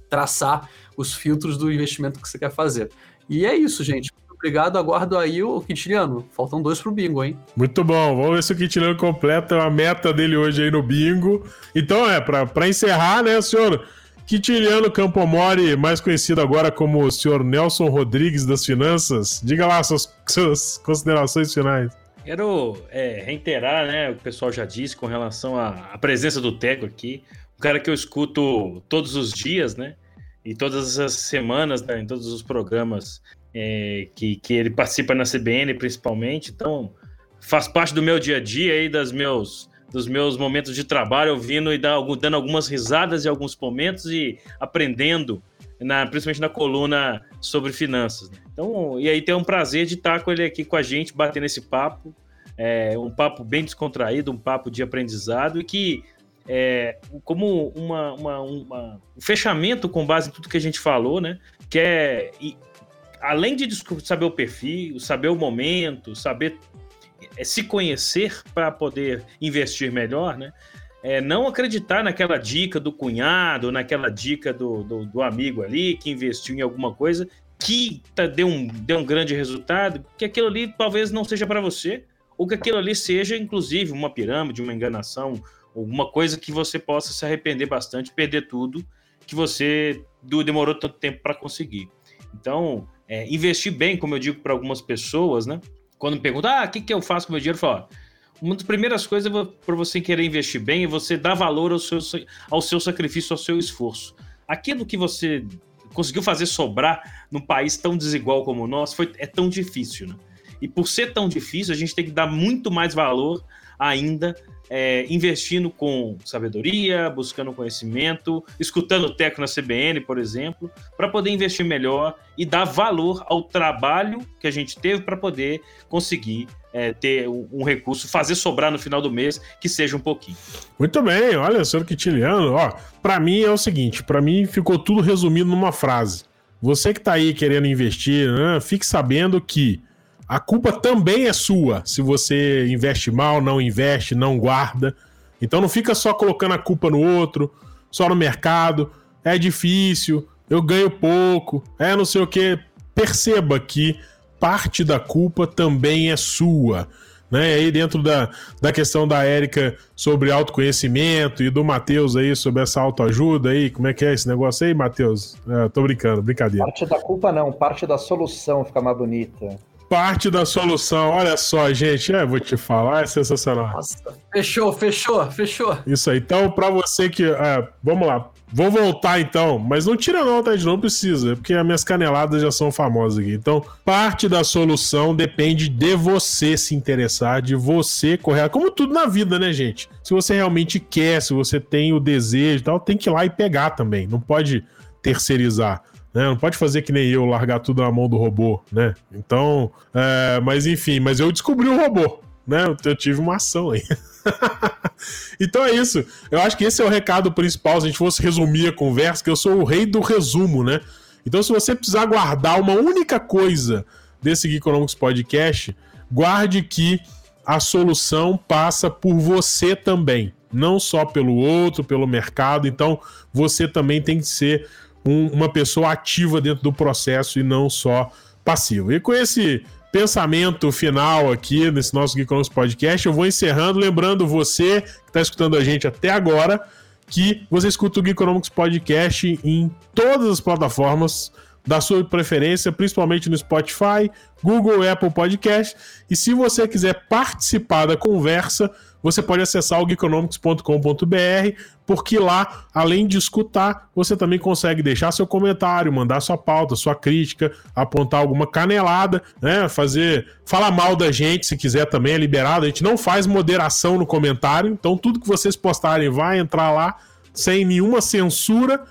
traçar os filtros do investimento que você quer fazer. E é isso, gente. Obrigado, aguardo aí o Quintiliano. Faltam dois pro bingo, hein? Muito bom. Vamos ver se o Quintiliano completa a meta dele hoje aí no bingo. Então, é, para encerrar, né, senhor? Quintiliano Campomori, mais conhecido agora como o senhor Nelson Rodrigues das Finanças. Diga lá suas, suas considerações finais. Quero é, reiterar, né? O pessoal já disse com relação à, presença do Teco aqui. Um cara que eu escuto todos os dias, né? E todas as semanas, né, em todos os programas é, que, que ele participa na CBN, principalmente. Então, faz parte do meu dia a dia aí, das meus dos meus momentos de trabalho, ouvindo e dando algumas risadas em alguns momentos e aprendendo, na, principalmente na coluna sobre finanças. Né? Então, e aí tem um prazer de estar com ele aqui com a gente, batendo esse papo, é, um papo bem descontraído, um papo de aprendizado e que é, como uma, uma, uma, um fechamento com base em tudo que a gente falou, né? Que é além de saber o perfil, saber o momento, saber é, se conhecer para poder investir melhor, né? É, não acreditar naquela dica do cunhado, naquela dica do, do, do amigo ali que investiu em alguma coisa que tá, deu, um, deu um grande resultado, que aquilo ali talvez não seja para você, ou que aquilo ali seja, inclusive, uma pirâmide, uma enganação, alguma coisa que você possa se arrepender bastante, perder tudo que você demorou tanto tempo para conseguir. Então, é, investir bem, como eu digo para algumas pessoas, né? Quando me perguntam, ah, o que, que eu faço com o meu dinheiro? Eu falo, uma das primeiras coisas para você querer investir bem é você dar valor ao seu, ao seu sacrifício, ao seu esforço. Aquilo que você conseguiu fazer sobrar num país tão desigual como o nosso foi, é tão difícil, né? E por ser tão difícil, a gente tem que dar muito mais valor ainda é, investindo com sabedoria, buscando conhecimento, escutando o Teco na CBN, por exemplo, para poder investir melhor e dar valor ao trabalho que a gente teve para poder conseguir é, ter um, recurso, fazer sobrar no final do mês, que seja um pouquinho. Muito bem, olha, senhor Quitiliano, ó, para mim é o seguinte, para mim ficou tudo resumido numa frase. Você que está aí querendo investir, né, fique sabendo que a culpa também é sua se você investe mal, não investe, não guarda. Então não fica só colocando a culpa no outro, só no mercado. É difícil, eu ganho pouco, é não sei o que. Perceba que parte da culpa também é sua. Né? E aí, dentro da, da questão da Érica sobre autoconhecimento e do Matheus aí sobre essa autoajuda aí, como é que é esse negócio aí, Matheus? É, tô brincando, brincadeira. Parte da culpa não, parte da solução fica mais bonita parte da solução. Olha só, gente, é, vou te falar, é sensacional. Nossa, fechou, fechou, fechou. Isso aí. Então, para você que. É, vamos lá. Vou voltar então, mas não tira não, tá? Não precisa, porque as minhas caneladas já são famosas aqui. Então, parte da solução depende de você se interessar, de você correr. Como tudo na vida, né, gente? Se você realmente quer, se você tem o desejo e tal, tem que ir lá e pegar também. Não pode terceirizar. Né? Não pode fazer que nem eu, largar tudo na mão do robô, né? Então, é, mas enfim, mas eu descobri o robô, né? Eu tive uma ação aí. então é isso. Eu acho que esse é o recado principal. Se a gente fosse resumir a conversa, que eu sou o rei do resumo, né? Então, se você precisar guardar uma única coisa desse Geekonomics Podcast, guarde que a solução passa por você também, não só pelo outro, pelo mercado. Então, você também tem que ser um, uma pessoa ativa dentro do processo e não só passiva. E com esse pensamento final aqui nesse nosso Geekonomics Podcast, eu vou encerrando, lembrando você que está escutando a gente até agora que você escuta o Geekonomics Podcast em todas as plataformas da sua preferência, principalmente no Spotify, Google, Apple Podcast. E se você quiser participar da conversa, você pode acessar o geekonomics.com.br, porque lá, além de escutar, você também consegue deixar seu comentário, mandar sua pauta, sua crítica, apontar alguma canelada, né? Fazer. Falar mal da gente, se quiser também, é liberado. A gente não faz moderação no comentário, então tudo que vocês postarem vai entrar lá sem nenhuma censura.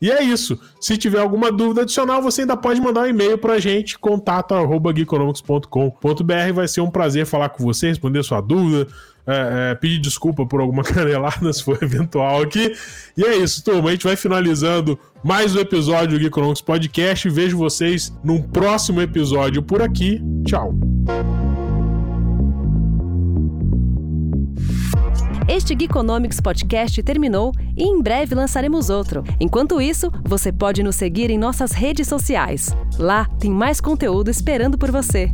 E é isso. Se tiver alguma dúvida adicional, você ainda pode mandar um e-mail para a gente, contato.geekonomics.com.br. Vai ser um prazer falar com você, responder sua dúvida, é, é, pedir desculpa por alguma canelada, se for eventual aqui. E é isso, turma. A gente vai finalizando mais um episódio do Geekonomics Podcast. Vejo vocês num próximo episódio por aqui. Tchau. Este Geekonomics Podcast terminou e em breve lançaremos outro. Enquanto isso, você pode nos seguir em nossas redes sociais. Lá tem mais conteúdo esperando por você.